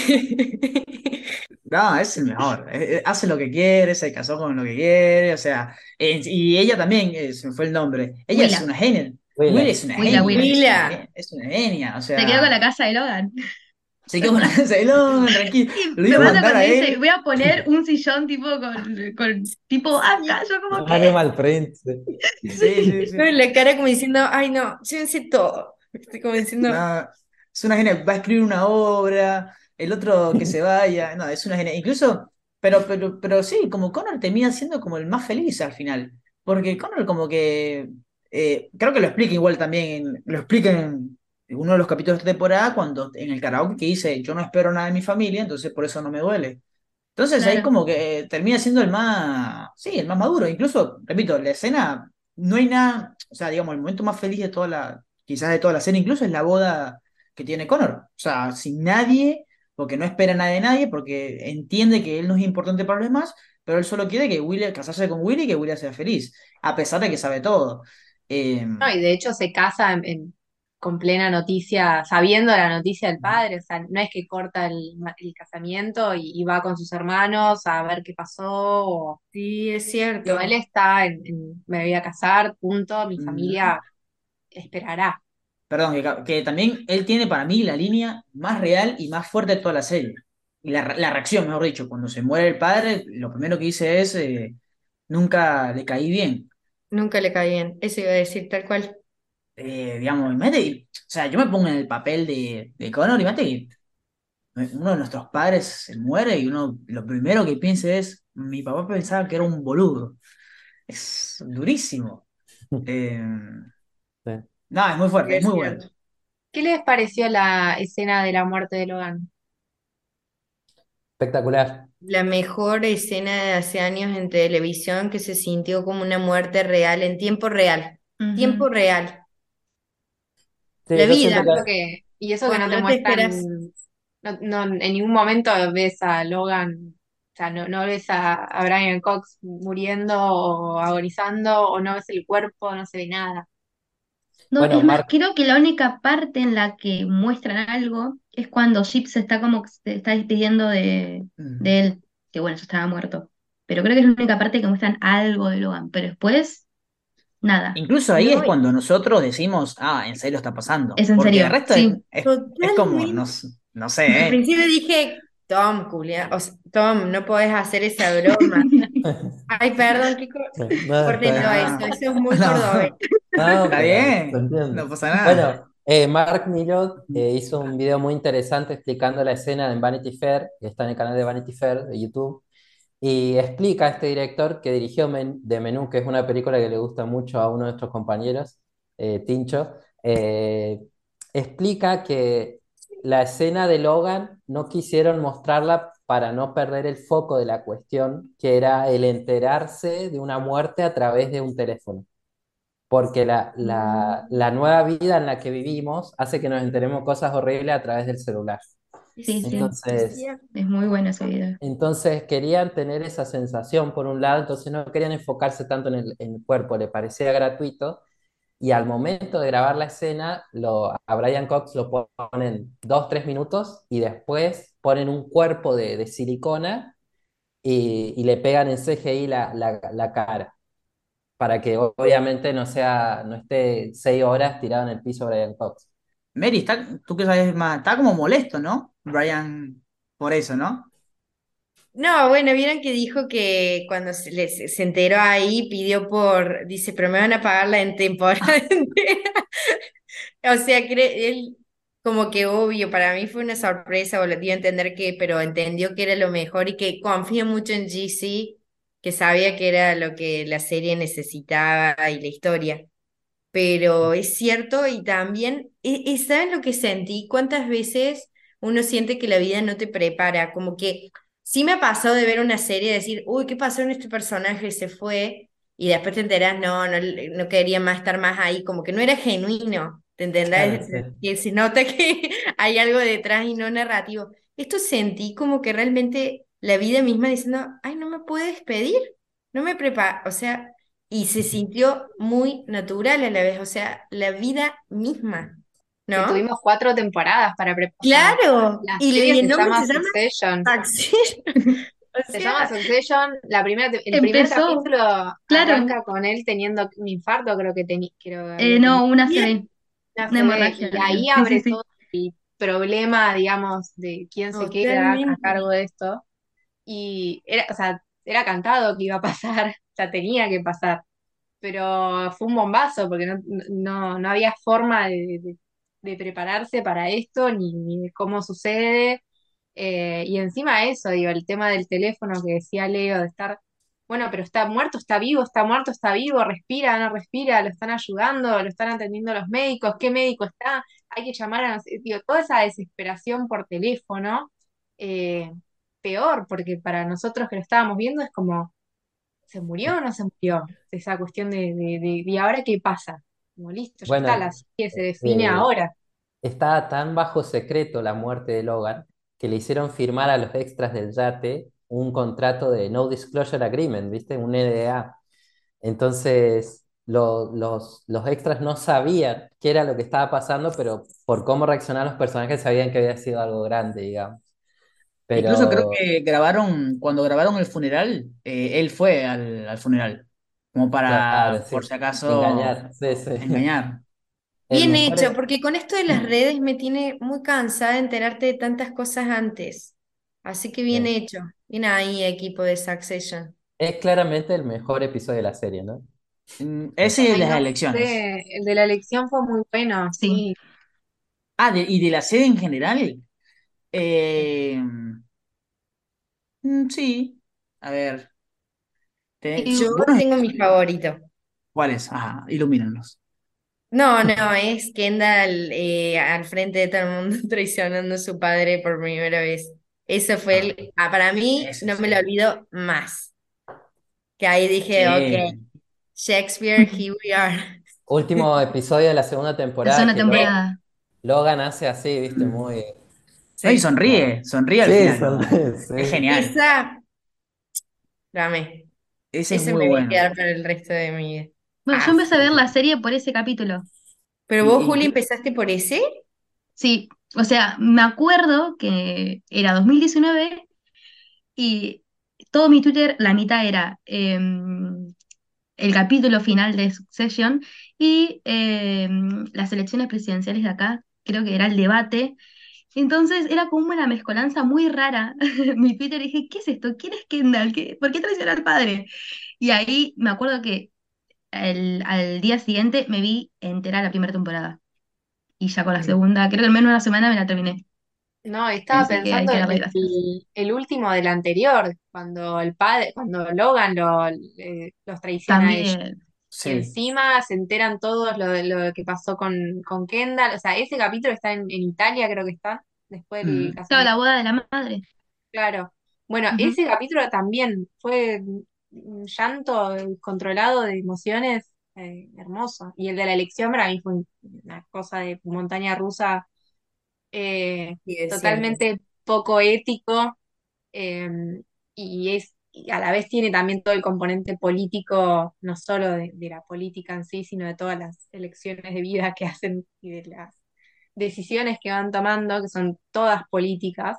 No, es el mejor. Eh, eh, Hace lo que quiere, se casó con lo que quiere, o sea, eh, y ella también, se me fue el nombre. Ella es una genia. Will Willa. es una Willa, genia, Willa. es una, Mila, ge- es una genia, o Se quedó con la sea, casa de Logan. Se quedó con la casa de Logan, tranquilo. (laughs) Y Lo iba a mandar cuando a dice, él. voy a poner un sillón tipo con, con tipo acá, yo como que, Animal Prince. (laughs) Sí, sí, sí. la cara como diciendo, ay no, llévense todo. Estoy como diciendo, No, es una genia, va a escribir una obra, el otro que se vaya, no, es una genia. Incluso, pero, pero, pero sí, como Connor termina siendo como el más feliz al final. Porque Connor como que, eh, creo que lo explica igual también, lo explica en uno de los capítulos de esta temporada, cuando en el karaoke que dice, yo no espero nada de mi familia, entonces por eso no me duele. Entonces ahí como que eh, termina siendo el más, sí, el más maduro. Incluso, repito, la escena, no hay nada, o sea, digamos, el momento más feliz de toda la, quizás de toda la serie, incluso es la boda que tiene Connor. O sea, sin nadie, porque no espera nada de nadie, porque entiende que él no es importante para los demás, pero él solo quiere que William, casarse con Willy y que William sea feliz, a pesar de que sabe todo. Eh, No, y de hecho se casa en- en- con plena noticia, sabiendo la noticia del padre, o sea, no es que corta el, casamiento y, y va con sus hermanos a ver qué pasó, o, sí, es digo, él cierto. está en, en, me voy a casar, punto, mi mm, familia esperará. Perdón, que, que también él tiene para mí la línea más real y más fuerte de toda la serie. Y la reacción, mejor dicho, cuando se muere el padre, lo primero que dice es, eh, nunca le caí bien. Nunca le caí bien. Eso iba a decir tal cual. Eh, digamos, imagínate, o sea, yo me pongo en el papel de, de Connor, imagínate que uno de nuestros padres se muere y uno lo primero que piensa es, mi papá pensaba que era un boludo. Es durísimo. (laughs) Eh, Sí. no, es muy fuerte, es muy bueno. ¿Qué les pareció la escena de la muerte de Logan? Espectacular. La mejor escena de hace años en televisión que se sintió como una muerte real, en tiempo real. Tiempo real. Sí, La vida, que que, y eso que no cuando te no te muestran, esperas. no, no- en ningún momento ves a Logan, o sea, no, no ves a, a Brian Cox muriendo o agonizando, o no ves el cuerpo, no se ve nada. No, Bueno, es más, Mark, creo que la única parte en la que muestran algo es cuando Chip se está como que se está despidiendo de, de él, que bueno, ya estaba muerto. Pero creo que es la única parte que muestran algo de Logan, pero después, nada. Incluso ahí es No, cuando nosotros decimos, ah, en serio está pasando. Es en Porque el resto es, sí. es, es como, no, no Al sé, ¿eh? principio dije, Tom, Julia, o sea, Tom, no podés hacer esa broma. (laughs) Ay, perdón, cor- no, córtenlo está, eso, eso es muy cordobés. no, está bien, no pasa nada. Bueno, eh, Mark Millot eh, hizo un video muy interesante explicando la escena en Vanity Fair, que está en el canal de Vanity Fair de YouTube, y explica a este director que dirigió Men- de Menú, que es una película que le gusta mucho a uno de nuestros compañeros, eh, Tincho, eh, explica que la escena de Logan no quisieron mostrarla para no perder el foco de la cuestión, que era el enterarse de una muerte a través de un teléfono porque la, la, la Mm, nueva vida en la que vivimos hace que nos enteremos cosas horribles a través del celular. Sí, Es sí, es Entonces, muy bueno ese video. entonces querían tener esa sensación por un lado, entonces no querían enfocarse tanto en el, en el cuerpo, le parecía gratuito. Y al momento de grabar la escena, lo, a Brian Cox lo ponen dos, tres minutos y después ponen un cuerpo de, de silicona y, y le pegan en CGI la, la, la cara. para que obviamente no sea, no esté seis horas tirado en el piso Brian Cox. Mary, está, tú que sabes más, está como molesto, ¿no? Brian, por eso, ¿no? No, bueno, vieron que dijo que cuando se, se enteró ahí, pidió por, dice, pero me van a pagarla en temporada. (laughs) O sea, él como que obvio, para mí fue una sorpresa, o lo dio a entender que, pero entendió que era lo mejor y que confía mucho en GC, que sabía que era lo que la serie necesitaba y la historia. Pero es cierto y también, y ¿saben lo que sentí? ¿Cuántas veces uno siente que la vida no te prepara? Como que sí me ha pasado de ver una serie y decir, uy, ¿qué pasó en este personaje? Se fue. Y después te enterás, no, no, no quería más estar más ahí, como que no era genuino. ¿te entendés? Claro, sí. Que se nota (laughs) que hay algo detrás y no narrativo. Esto sentí como que realmente la vida misma diciendo, ay, no me puedo despedir, no me preparo, o sea, y se sintió muy natural a la vez, o sea, la vida misma, Tuvimos cuatro temporadas para preparar. Claro, La y serie se llama se llama Succession. (laughs) Se llama Succession. La primera, el primer Empezó, capítulo claro. arranca con él teniendo un infarto, creo que tenía, Eh, no, una hemorragia. y ahí abre sí, sí. todo el problema, digamos, de quién se queda a cargo de esto. Y era, o sea, era cantado que iba a pasar, (laughs) o sea, tenía que pasar. Pero fue un bombazo porque no, no, no había forma de, de- de prepararse para esto, ni, de cómo sucede. Eh, y encima eso, digo, el tema del teléfono que decía Leo, de estar, bueno, pero está muerto, está vivo, está muerto, está vivo, respira, no respira, lo están ayudando, lo están atendiendo los médicos, ¿qué médico está? Hay que llamar a, digo, toda esa desesperación por teléfono, eh, peor, porque para nosotros que lo estábamos viendo es como, ¿se murió o no se murió? Esa cuestión de, de, de, ¿y ahora qué pasa? Como listo, ya está, la Bueno, serie se define eh, ahora. estaba tan bajo secreto la muerte de Logan que le hicieron firmar a los extras del yate un contrato de No Disclosure Agreement, ¿viste? Un NDA. Entonces, lo- los, los extras no sabían qué era lo que estaba pasando, pero por cómo reaccionaban los personajes sabían que había sido algo grande, digamos. Incluso creo Pero, que grabaron, cuando grabaron el funeral, eh, él fue al, al funeral, como claro, para, por sí, si acaso, engañar, sí, sí. engañar. (laughs) El Bien mejor hecho, es, porque con esto de las redes me tiene muy cansada de enterarte de tantas cosas antes. Así que bien sí. hecho. Bien ahí, equipo de Succession. Es claramente el mejor episodio de la serie, ¿no? Mm, Ese y el Ay, de las no elecciones. sé, el de la elección fue muy bueno, Sí. sí. Ah, de- y de la serie en general. Eh, mm, sí. A ver, te- Yo tengo mi favorito. ¿Cuáles? Ajá, ilumínanos. No, no, es Kendall eh, al frente de todo el mundo (laughs) traicionando a su padre por primera vez. Eso fue Ah, el, ah, para mí, no me lo olvido más. Que ahí dije, ok, Sí. Shakespeare, here we are. Último (laughs) episodio de la segunda La temporada segunda temporada. Logan hace así, viste, Mm. muy... No, y Sí. sonríe, sonríe al Sí, final. Es genial. Esa, dame. Ese es Ese muy me voy a bueno. quedar para el resto de mi vida. Bueno, yo Ah, empecé a ver la serie por ese capítulo. pero vos, y- Juli, empezaste por ese. Sí, o sea, me acuerdo que era 2019 y todo mi Twitter, la mitad era em, el capítulo final de Succession y em, las elecciones presidenciales de acá, creo que era el debate. Entonces era como una mezcolanza muy rara. (laughs) Mi Twitter dije, ¿qué es esto? ¿Quién es Kendall? ¿Qué- ¿Por qué traiciona al padre? Y ahí me acuerdo que el- al día siguiente me vi entera la primera temporada. Y ya con la segunda, creo que en menos una semana me la terminé. No, estaba Así pensando en el, el último del anterior, cuando el padre, cuando Logan lo, eh, los traiciona a ellos. Sí. encima se enteran todos lo, de- lo que pasó con, con Kendall. O sea, ese capítulo está en, en Italia, creo que está, después del Mm. la boda de la madre. Claro. Bueno, ese capítulo también fue un llanto controlado de emociones eh, hermoso. Y el de la elección para mí fue una cosa de montaña rusa eh, Sí, es cierto. totalmente poco ético eh, y es y a la vez tiene también todo el componente político, no solo de, de la política en sí, sino de todas las elecciones de vida que (laughs) hacen y de las decisiones que van tomando, que son todas políticas.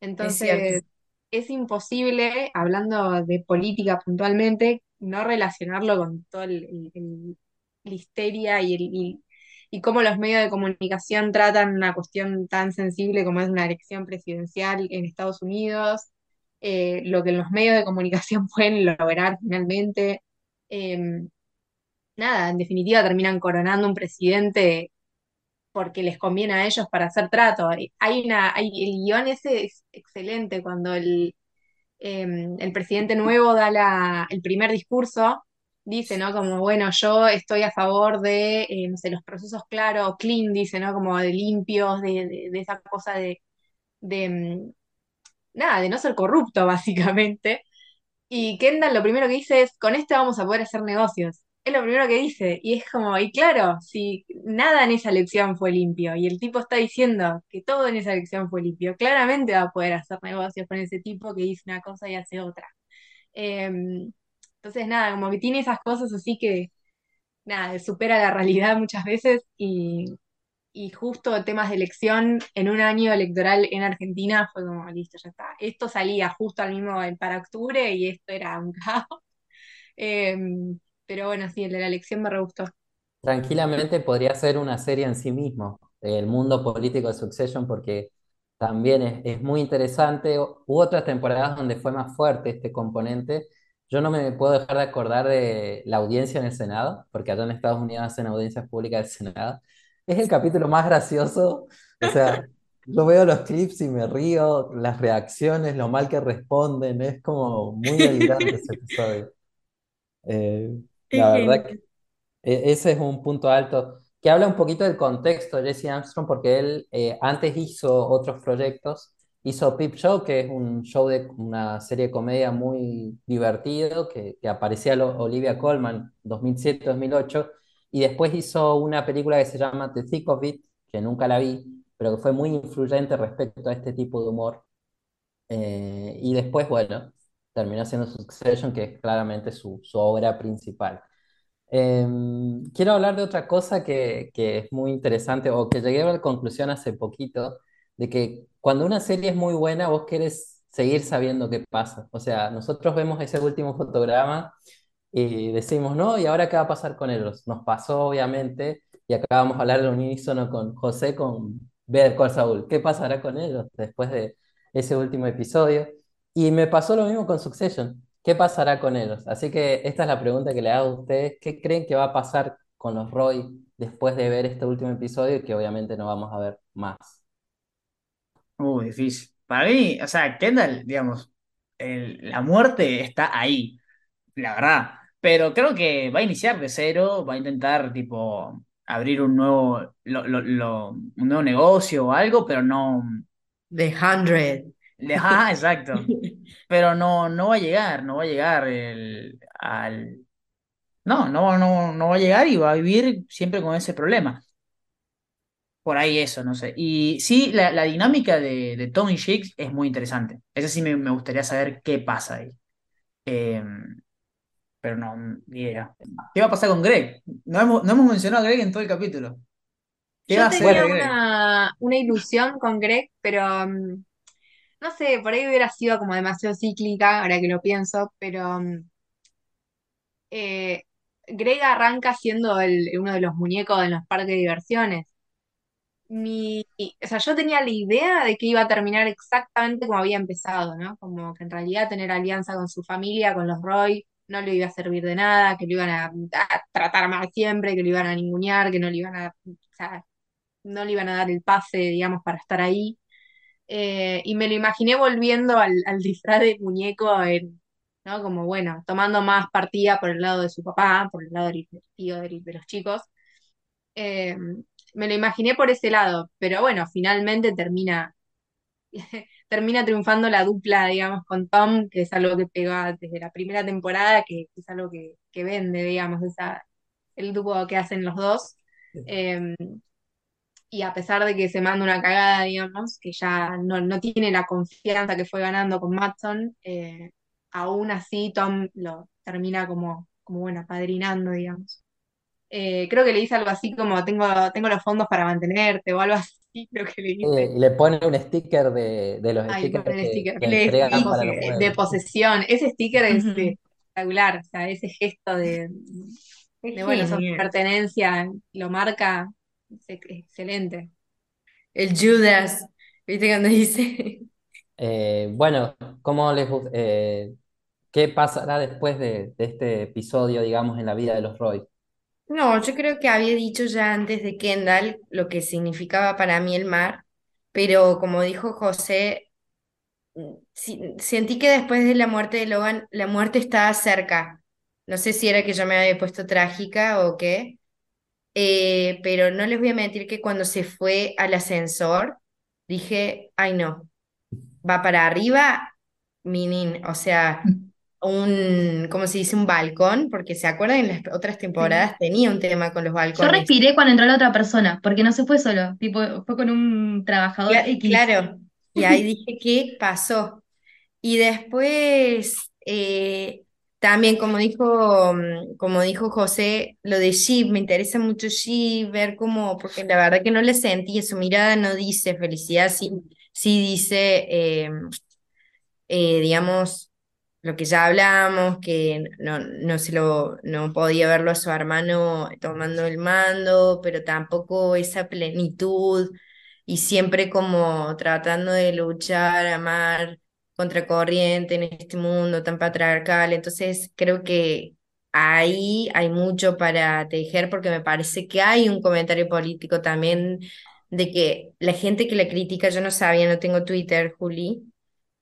Entonces, es imposible, hablando de política puntualmente, no relacionarlo con toda el, el- histeria y, el, y, y cómo los medios de comunicación tratan una cuestión tan sensible como es una elección presidencial en Estados Unidos, eh, lo que los medios de comunicación (laughs) pueden lograr finalmente. Eh, nada, en definitiva terminan coronando un presidente porque les conviene a ellos para hacer trato. Hay una, hay, el guion ese es excelente cuando el, eh, el presidente nuevo da la, el primer discurso, dice, ¿no? Como, bueno, yo estoy a favor de, eh, los procesos claros, clean, dice, ¿no? Como de limpios, de, de, de esa cosa de, mm, nada, de no ser corrupto, (laughs) básicamente. Y Kendall lo primero que dice es, con este vamos a poder hacer negocios. Es lo primero que dice. Y es como, y claro, si nada en esa elección fue limpio y el tipo está diciendo que todo en esa elección fue limpio, claramente va a poder hacer negocios con ese tipo que dice una cosa y hace otra. Em, entonces, nada, como que tiene esas cosas así que, nada, supera la realidad muchas veces y, y justo temas de elección en un año electoral en Argentina fue como, listo, ya está. Esto salía justo al mismo para octubre y esto era un (laughs) caos. Em, pero bueno, sí, el de la elección me re gustó. Tranquilamente podría ser una serie en sí mismo, el mundo político de Succession, porque también es, es muy interesante. Hubo otras temporadas donde fue más fuerte este componente. Yo no me puedo dejar de acordar de la audiencia en el Senado, porque allá en Estados Unidos hacen audiencias públicas del Senado. Es el capítulo más gracioso. O sea, yo veo los clips y me río, las reacciones, lo mal que responden, es como muy delirante ese episodio. Eh, (laughs) la verdad genial. e- Ese es un punto alto que habla un poquito del contexto de Jesse Armstrong, porque él eh, antes hizo otros proyectos. Hizo Peep Show, que es un show de una serie de comedia muy divertido, que, que aparecía Olivia Colman 2007-2008. Y después hizo una película que se llama The Thick of It, que nunca la vi, pero que fue muy influyente respecto a este tipo de humor. Eh, y después, bueno, terminó haciendo Succession, que es claramente su, su obra principal. Em, quiero hablar de otra cosa que, que es muy interesante o que llegué a la conclusión hace poquito, de que cuando una serie es muy buena, vos querés seguir sabiendo qué pasa. O sea, nosotros vemos ese último fotograma y decimos, no, ¿y ahora qué va a pasar con ellos? Nos pasó, obviamente, y acá vamos a hablar de unísono con José, con Better Call Saul. ¿Qué pasará con ellos después de ese último episodio? Y me pasó lo mismo con Succession. ¿Qué pasará con ellos? Así que esta es la pregunta que le hago a ustedes. ¿Qué creen que va a pasar con los Roy después de ver este último episodio que obviamente no vamos a ver más? Uh, difícil. Para mí, o sea, Kendall, digamos, la muerte está ahí, la verdad. Pero creo que va a iniciar de cero, va a intentar, tipo, abrir un nuevo, lo- lo- lo- un nuevo negocio o algo, pero no. The Hundred. Ajá, exacto. (laughs) Pero no, no va a llegar, no va a llegar el, al. No, no, no, no va a llegar y va a vivir siempre con ese problema. Por ahí eso, no sé. Y sí, la, la dinámica de, de Tom y Jake es muy interesante. Esa sí me, me gustaría saber qué pasa ahí. Eh, pero no, ni idea. ¿Qué va a pasar con Greg? No hemos, no hemos mencionado a Greg en todo el capítulo. ¿Qué va Yo a hacer tenía una, una ilusión con Greg, pero mm, no sé, por ahí hubiera sido como demasiado cíclica, ahora que lo pienso, pero eh, Greg arranca siendo el- uno de los muñecos en los parques de diversiones. Mi, o sea, yo tenía la idea de que iba a terminar exactamente como había empezado, ¿no? Como que en realidad tener alianza con su familia, con los Roy, no le iba a servir de nada, que lo iban a, tratar mal siempre, que lo iban a ningunear, que no le iban a, no le iban a dar el pase, digamos, para estar ahí. Eh, y me lo imaginé volviendo al, disfraz de muñeco, en, ¿no? Como bueno, tomando más partida por el lado de su papá, por el lado del tío de, de los chicos. Eh, me lo imaginé por ese lado, pero bueno, finalmente termina, termina triunfando la dupla, digamos, con Tom, que es algo que pega desde la primera temporada, que es algo que, que vende, digamos, esa, el dúo que hacen los dos. Eh, y a pesar de que se manda una cagada, digamos, que ya no, no tiene la confianza que fue ganando con Matson, eh, aún así Tom lo termina como, como bueno, apadrinando, digamos. Eh, creo que le dice algo así como tengo, tengo los fondos para mantenerte o algo así, (laughs) creo que le Eh, dice. y le pone un sticker de, de los Ay, stickers pone el que, sticker. que Le- entregan sí, para los de posesión. Ese sticker es espectacular, o sea, ese gesto de, de bueno, genial. pertenencia, lo marca, es excelente. El Judas. ¿Viste cuando dice? Eh, bueno, ¿cómo les, eh, qué pasará después de, de este episodio, digamos, en la vida de los Roy? No, yo creo que había dicho ya antes de Kendall lo que significaba para mí el mar, pero como dijo José, mm, sentí que después de la muerte de Logan, la muerte estaba cerca. No sé si era que yo me había puesto trágica o qué, eh, pero no les voy a mentir que cuando se fue al ascensor, dije, ay no, va para arriba, minin, o sea... un, ¿cómo se dice? Un balcón, porque se acuerdan en las otras temporadas tenía un tema con los Yo balcones. respiré cuando entró la otra persona, porque no se fue solo, tipo, fue con un trabajador X. Claro, y ahí (laughs) dije, ¿qué pasó? Y después, eh, también como dijo, como dijo José, lo de Shiv, me interesa mucho Shiv, ver cómo, porque la verdad que no le sentí, su mirada no dice felicidad, sí, sí dice, eh, eh, digamos, lo que ya hablamos, que no, no se lo, no podía verlo a su hermano tomando el mando, pero tampoco esa plenitud y siempre como tratando de luchar, amar contracorriente en este mundo tan patriarcal. Entonces creo que ahí hay mucho para tejer porque me parece que hay un comentario político también de que la gente que la critica, yo no sabía, no tengo Twitter, Juli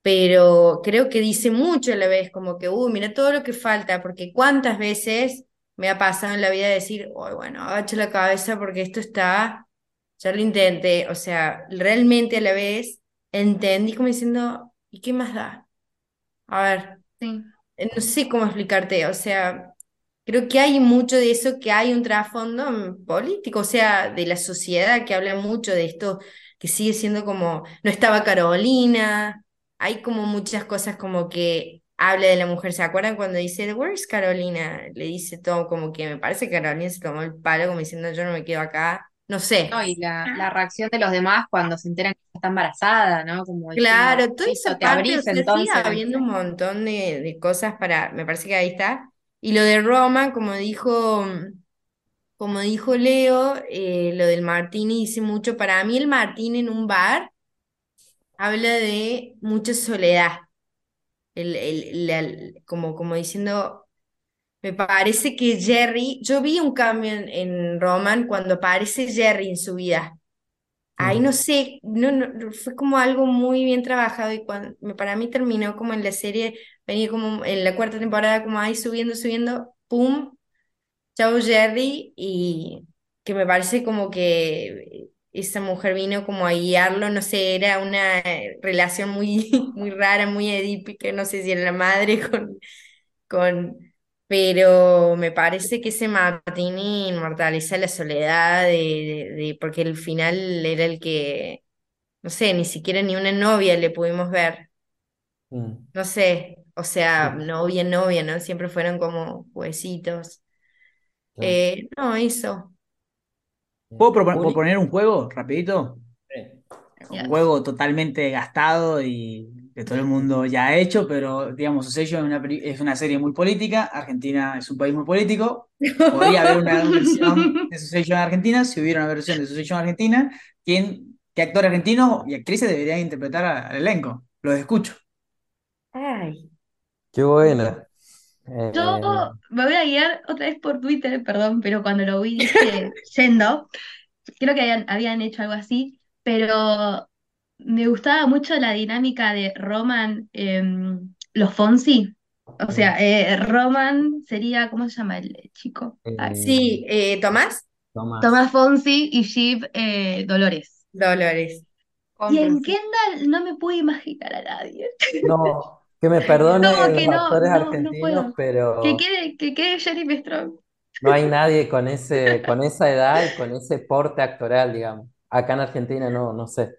pero creo que dice mucho a la vez, como que, uy, mira todo lo que falta, porque cuántas veces me ha pasado en la vida decir, uy, bueno, agacho la cabeza porque esto está, ya lo intenté, o sea, realmente a la vez entendí como diciendo, ¿y qué más da? A ver, Sí. eh, no sé cómo explicarte, o sea, creo que hay mucho de eso, que hay un trasfondo político, o sea, de la sociedad que habla mucho de esto, que sigue siendo como, no estaba Carolina, hay como muchas cosas como que habla de la mujer, ¿se acuerdan cuando dice, Where's Carolina? Le dice todo como que me parece que Carolina se tomó el palo como diciendo, yo no me quedo acá, no sé. No, y la, la reacción de los demás cuando se enteran que está embarazada, ¿no? Como diciendo, Claro, toda listo, esa te parte, abrís o sea, sigue entonces. habiendo un montón de, de cosas para, me parece que ahí está. Y lo de Roma, como dijo, como dijo Leo, eh, lo del martini dice mucho. Para mí el martini en un bar habla de mucha soledad. El, el- la- como, como diciendo, me parece que Jerry, yo vi un cambio en, en Roman cuando aparece Jerry en su vida. Ahí no sé, no, no, fue como algo muy bien trabajado y cuando, para mí terminó como en la serie, venía como en la cuarta temporada como ahí subiendo, subiendo, ¡pum! Chao Jerry y que me parece como que esa mujer vino como a guiarlo, no sé, era una eh, relación muy, (laughs) muy rara, muy edípica, no sé si era la madre (laughs) con, con, pero me parece que ese Martini inmortaliza la soledad de, de- de- porque el final era el que, no sé, ni siquiera ni una novia le pudimos ver, Mm. no sé, o sea, novia, novia, ¿no? Siempre fueron como huesitos. Eh, no, eso. ¿Puedo propo- Juli, proponer un juego rapidito? sí. Un Yes. juego totalmente gastado y que todo el mundo ya ha hecho, pero digamos, Succession es una, es una serie muy política, Argentina es un país muy político, podría haber una (laughs) versión de Succession Argentina, si hubiera una versión de Succession Argentina, ¿quién, qué actor argentino y actrices deberían interpretar al elenco? Los escucho. Ay, Qué buena. Eh, Yo me voy a guiar otra vez por Twitter, perdón, pero cuando lo vi dije (laughs) yendo, creo que habían, habían hecho algo así, pero me gustaba mucho la dinámica de Roman, em, los Fonsi. O sea, eh, Roman sería, ¿cómo se llama el chico? Ay, eh, sí, eh, Tomás Tomás. Tomás Fonsi y Shiv eh, Dolores. Dolores. Y en. Kendall no me pude imaginar a nadie. No, (laughs) que me perdone Como los que no, actores no, no argentinos, puedo. Que pero quede, que quede Jeremy Strong. no hay nadie con ese, con esa edad y con ese porte actoral, digamos. Acá en Argentina no, no sé.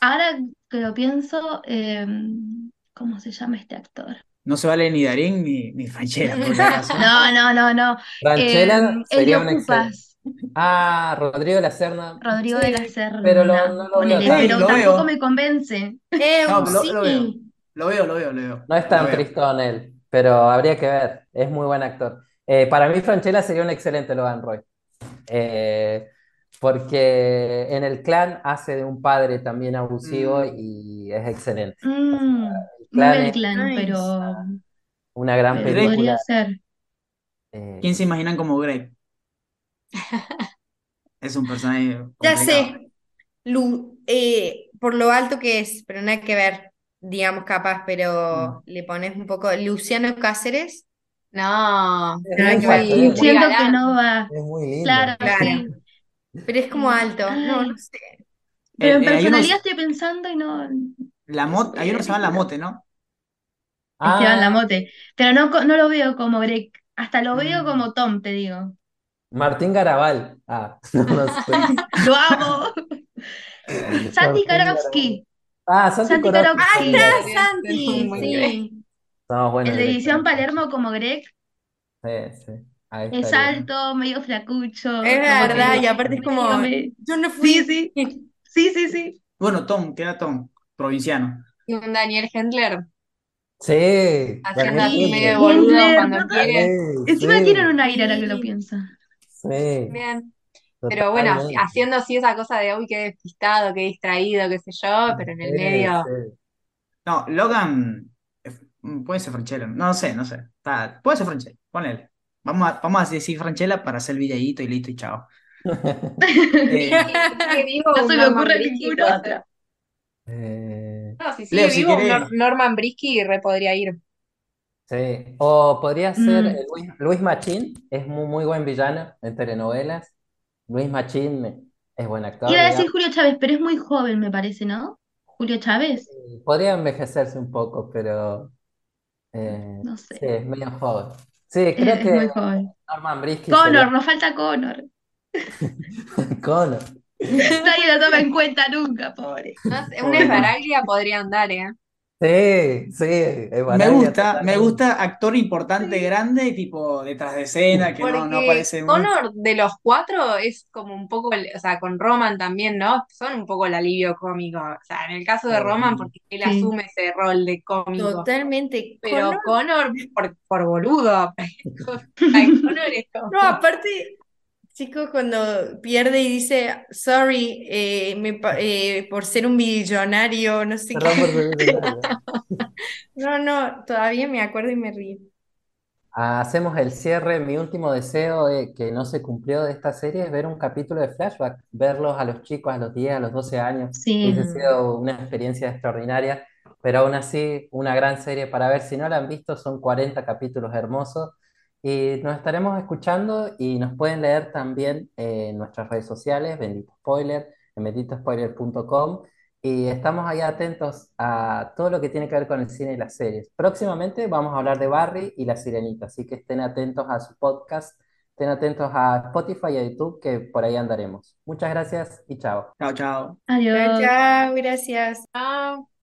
Ahora que lo pienso, em, ¿cómo se llama este actor? No se vale ni Darín ni, ni Franchella, por si acaso. (laughs) No, no, no, no. Franchella Em, sería un excelente. Cupas, Ah, Rodrigo de la Serna. Rodrigo de la Sí. Serna, Pero lo- no lo ponele, veo pero lo tampoco veo. me convence. Eh, No, lo, sí. lo veo. Lo veo, lo veo, lo veo. No es tan tristón él, pero habría que ver. Es muy buen actor. Eh, para mí, Franchella sería un excelente Logan Roy. Eh, porque en el clan hace de un padre también abusivo Mm. y es excelente. Mm, El no clan el pero, una gran pero Drake. podría película. ser. eh, ¿Quién se imaginan como Greg? (laughs) Es un personaje Ya sé, Lu, eh, por lo alto que es, pero nada que ver, digamos capaz, pero le pones un poco Luciano Cáceres. No, muy que muy Siento que no va. es muy lindo. Claro, Claro. sí. Pero es como Eh, alto, no, no sé. Pero en Eh, eh, unos- personalidad estoy pensando y no. la Mot- hay uno que se llama La Mote, ¿no? Esteban Ah, Lamote. Pero no, no lo veo como Greg. Hasta lo veo Mm. como Tom, te digo. Martín Garabal. Ah, (laughs) no, no sé. (laughs) ¡Lo amo! (laughs) Garabal. Karofsky. Ah, Santi Santi. Karofsky. ¡Ahí está, Santi! Sí. Somos buenos El de Edición. Palermo como Greg. Sí, sí. Ahí Es alto, medio flacucho. Es verdad, que y aparte es como, yo no fui. Sí, sí. Sí, sí, sí. Bueno, Tom, queda Tom, provinciano. Y un Daniel Hendler Sí, haciendo así medio boludo Hendler, cuando quiere. Sí, Encima sí, tienen un aire ahora que lo Sí. pienso. sí, Bien. Pero bueno, totalmente. haciendo así esa cosa de, uy, qué despistado, qué distraído, qué sé yo, pero en el Sí, medio, sí. No, Logan eh, mm, puede ser Franchella. No, sé, no sé. Está- puede ser Franchella, ponele. Vamos a, vamos a decir Franchella para hacer el videíto y listo y chao. (laughs) Eh, sigue vivo No se me Norman ocurre ser. Eh, No, si sigue Leo, si vivo querés. Norman Brisky, re podría ir. sí. O podría ser Mm. eh, Luis, Luis Machín, es muy, muy buen villano en telenovelas. Luis Machín es buen actor, Iba a decir digamos. Julio Chávez, pero es muy joven, me parece, ¿no? Julio Chávez. Podría envejecerse un poco, pero eh, No sí, sé. es medio joven. Sí, creo es que muy joven. Norman Brisky Connor, sería nos falta Connor. (laughs) Connor. Nadie lo toma en cuenta nunca, pobre. No sé, un Pobre Connor. Esbaraglia podría andar, ¿eh? Sí, sí, es Me gusta, me gusta actor importante, Sí. grande, tipo detrás de escena, que no, no aparece muy. Connor de los cuatro es como un poco, o sea, con Roman también, ¿no? Son un poco el alivio cómico. O sea, en el caso de Roman, porque él Sí. asume ese rol de cómico. Totalmente. Pero Connor, Connor, por, por boludo. (laughs) Ay, Connor es como- no, aparte, chicos, cuando pierde y dice, sorry, eh, me eh, por ser un millonario, no sé Perdón qué. (laughs) No, no, todavía me acuerdo y me río. Hacemos el cierre. Mi último deseo eh, que no se cumplió de esta serie es ver un capítulo de flashback, verlos a los chicos a los 10, a los 12 años. Sí. Hubiese sido una experiencia extraordinaria, pero aún así, una gran serie para ver. Si no la han visto, son 40 capítulos hermosos. Y nos estaremos escuchando y nos pueden leer también eh, en nuestras redes sociales, Bendito Spoiler, en benditospoiler.com. Y estamos ahí atentos a todo lo que tiene que ver con el cine y las series. Próximamente vamos a hablar de Barry y La Sirenita, así que estén atentos a su podcast, estén atentos a Spotify y a YouTube, que por ahí andaremos. Muchas gracias y chao. Chao, chao. Chao, Adiós. chao, gracias. Ah,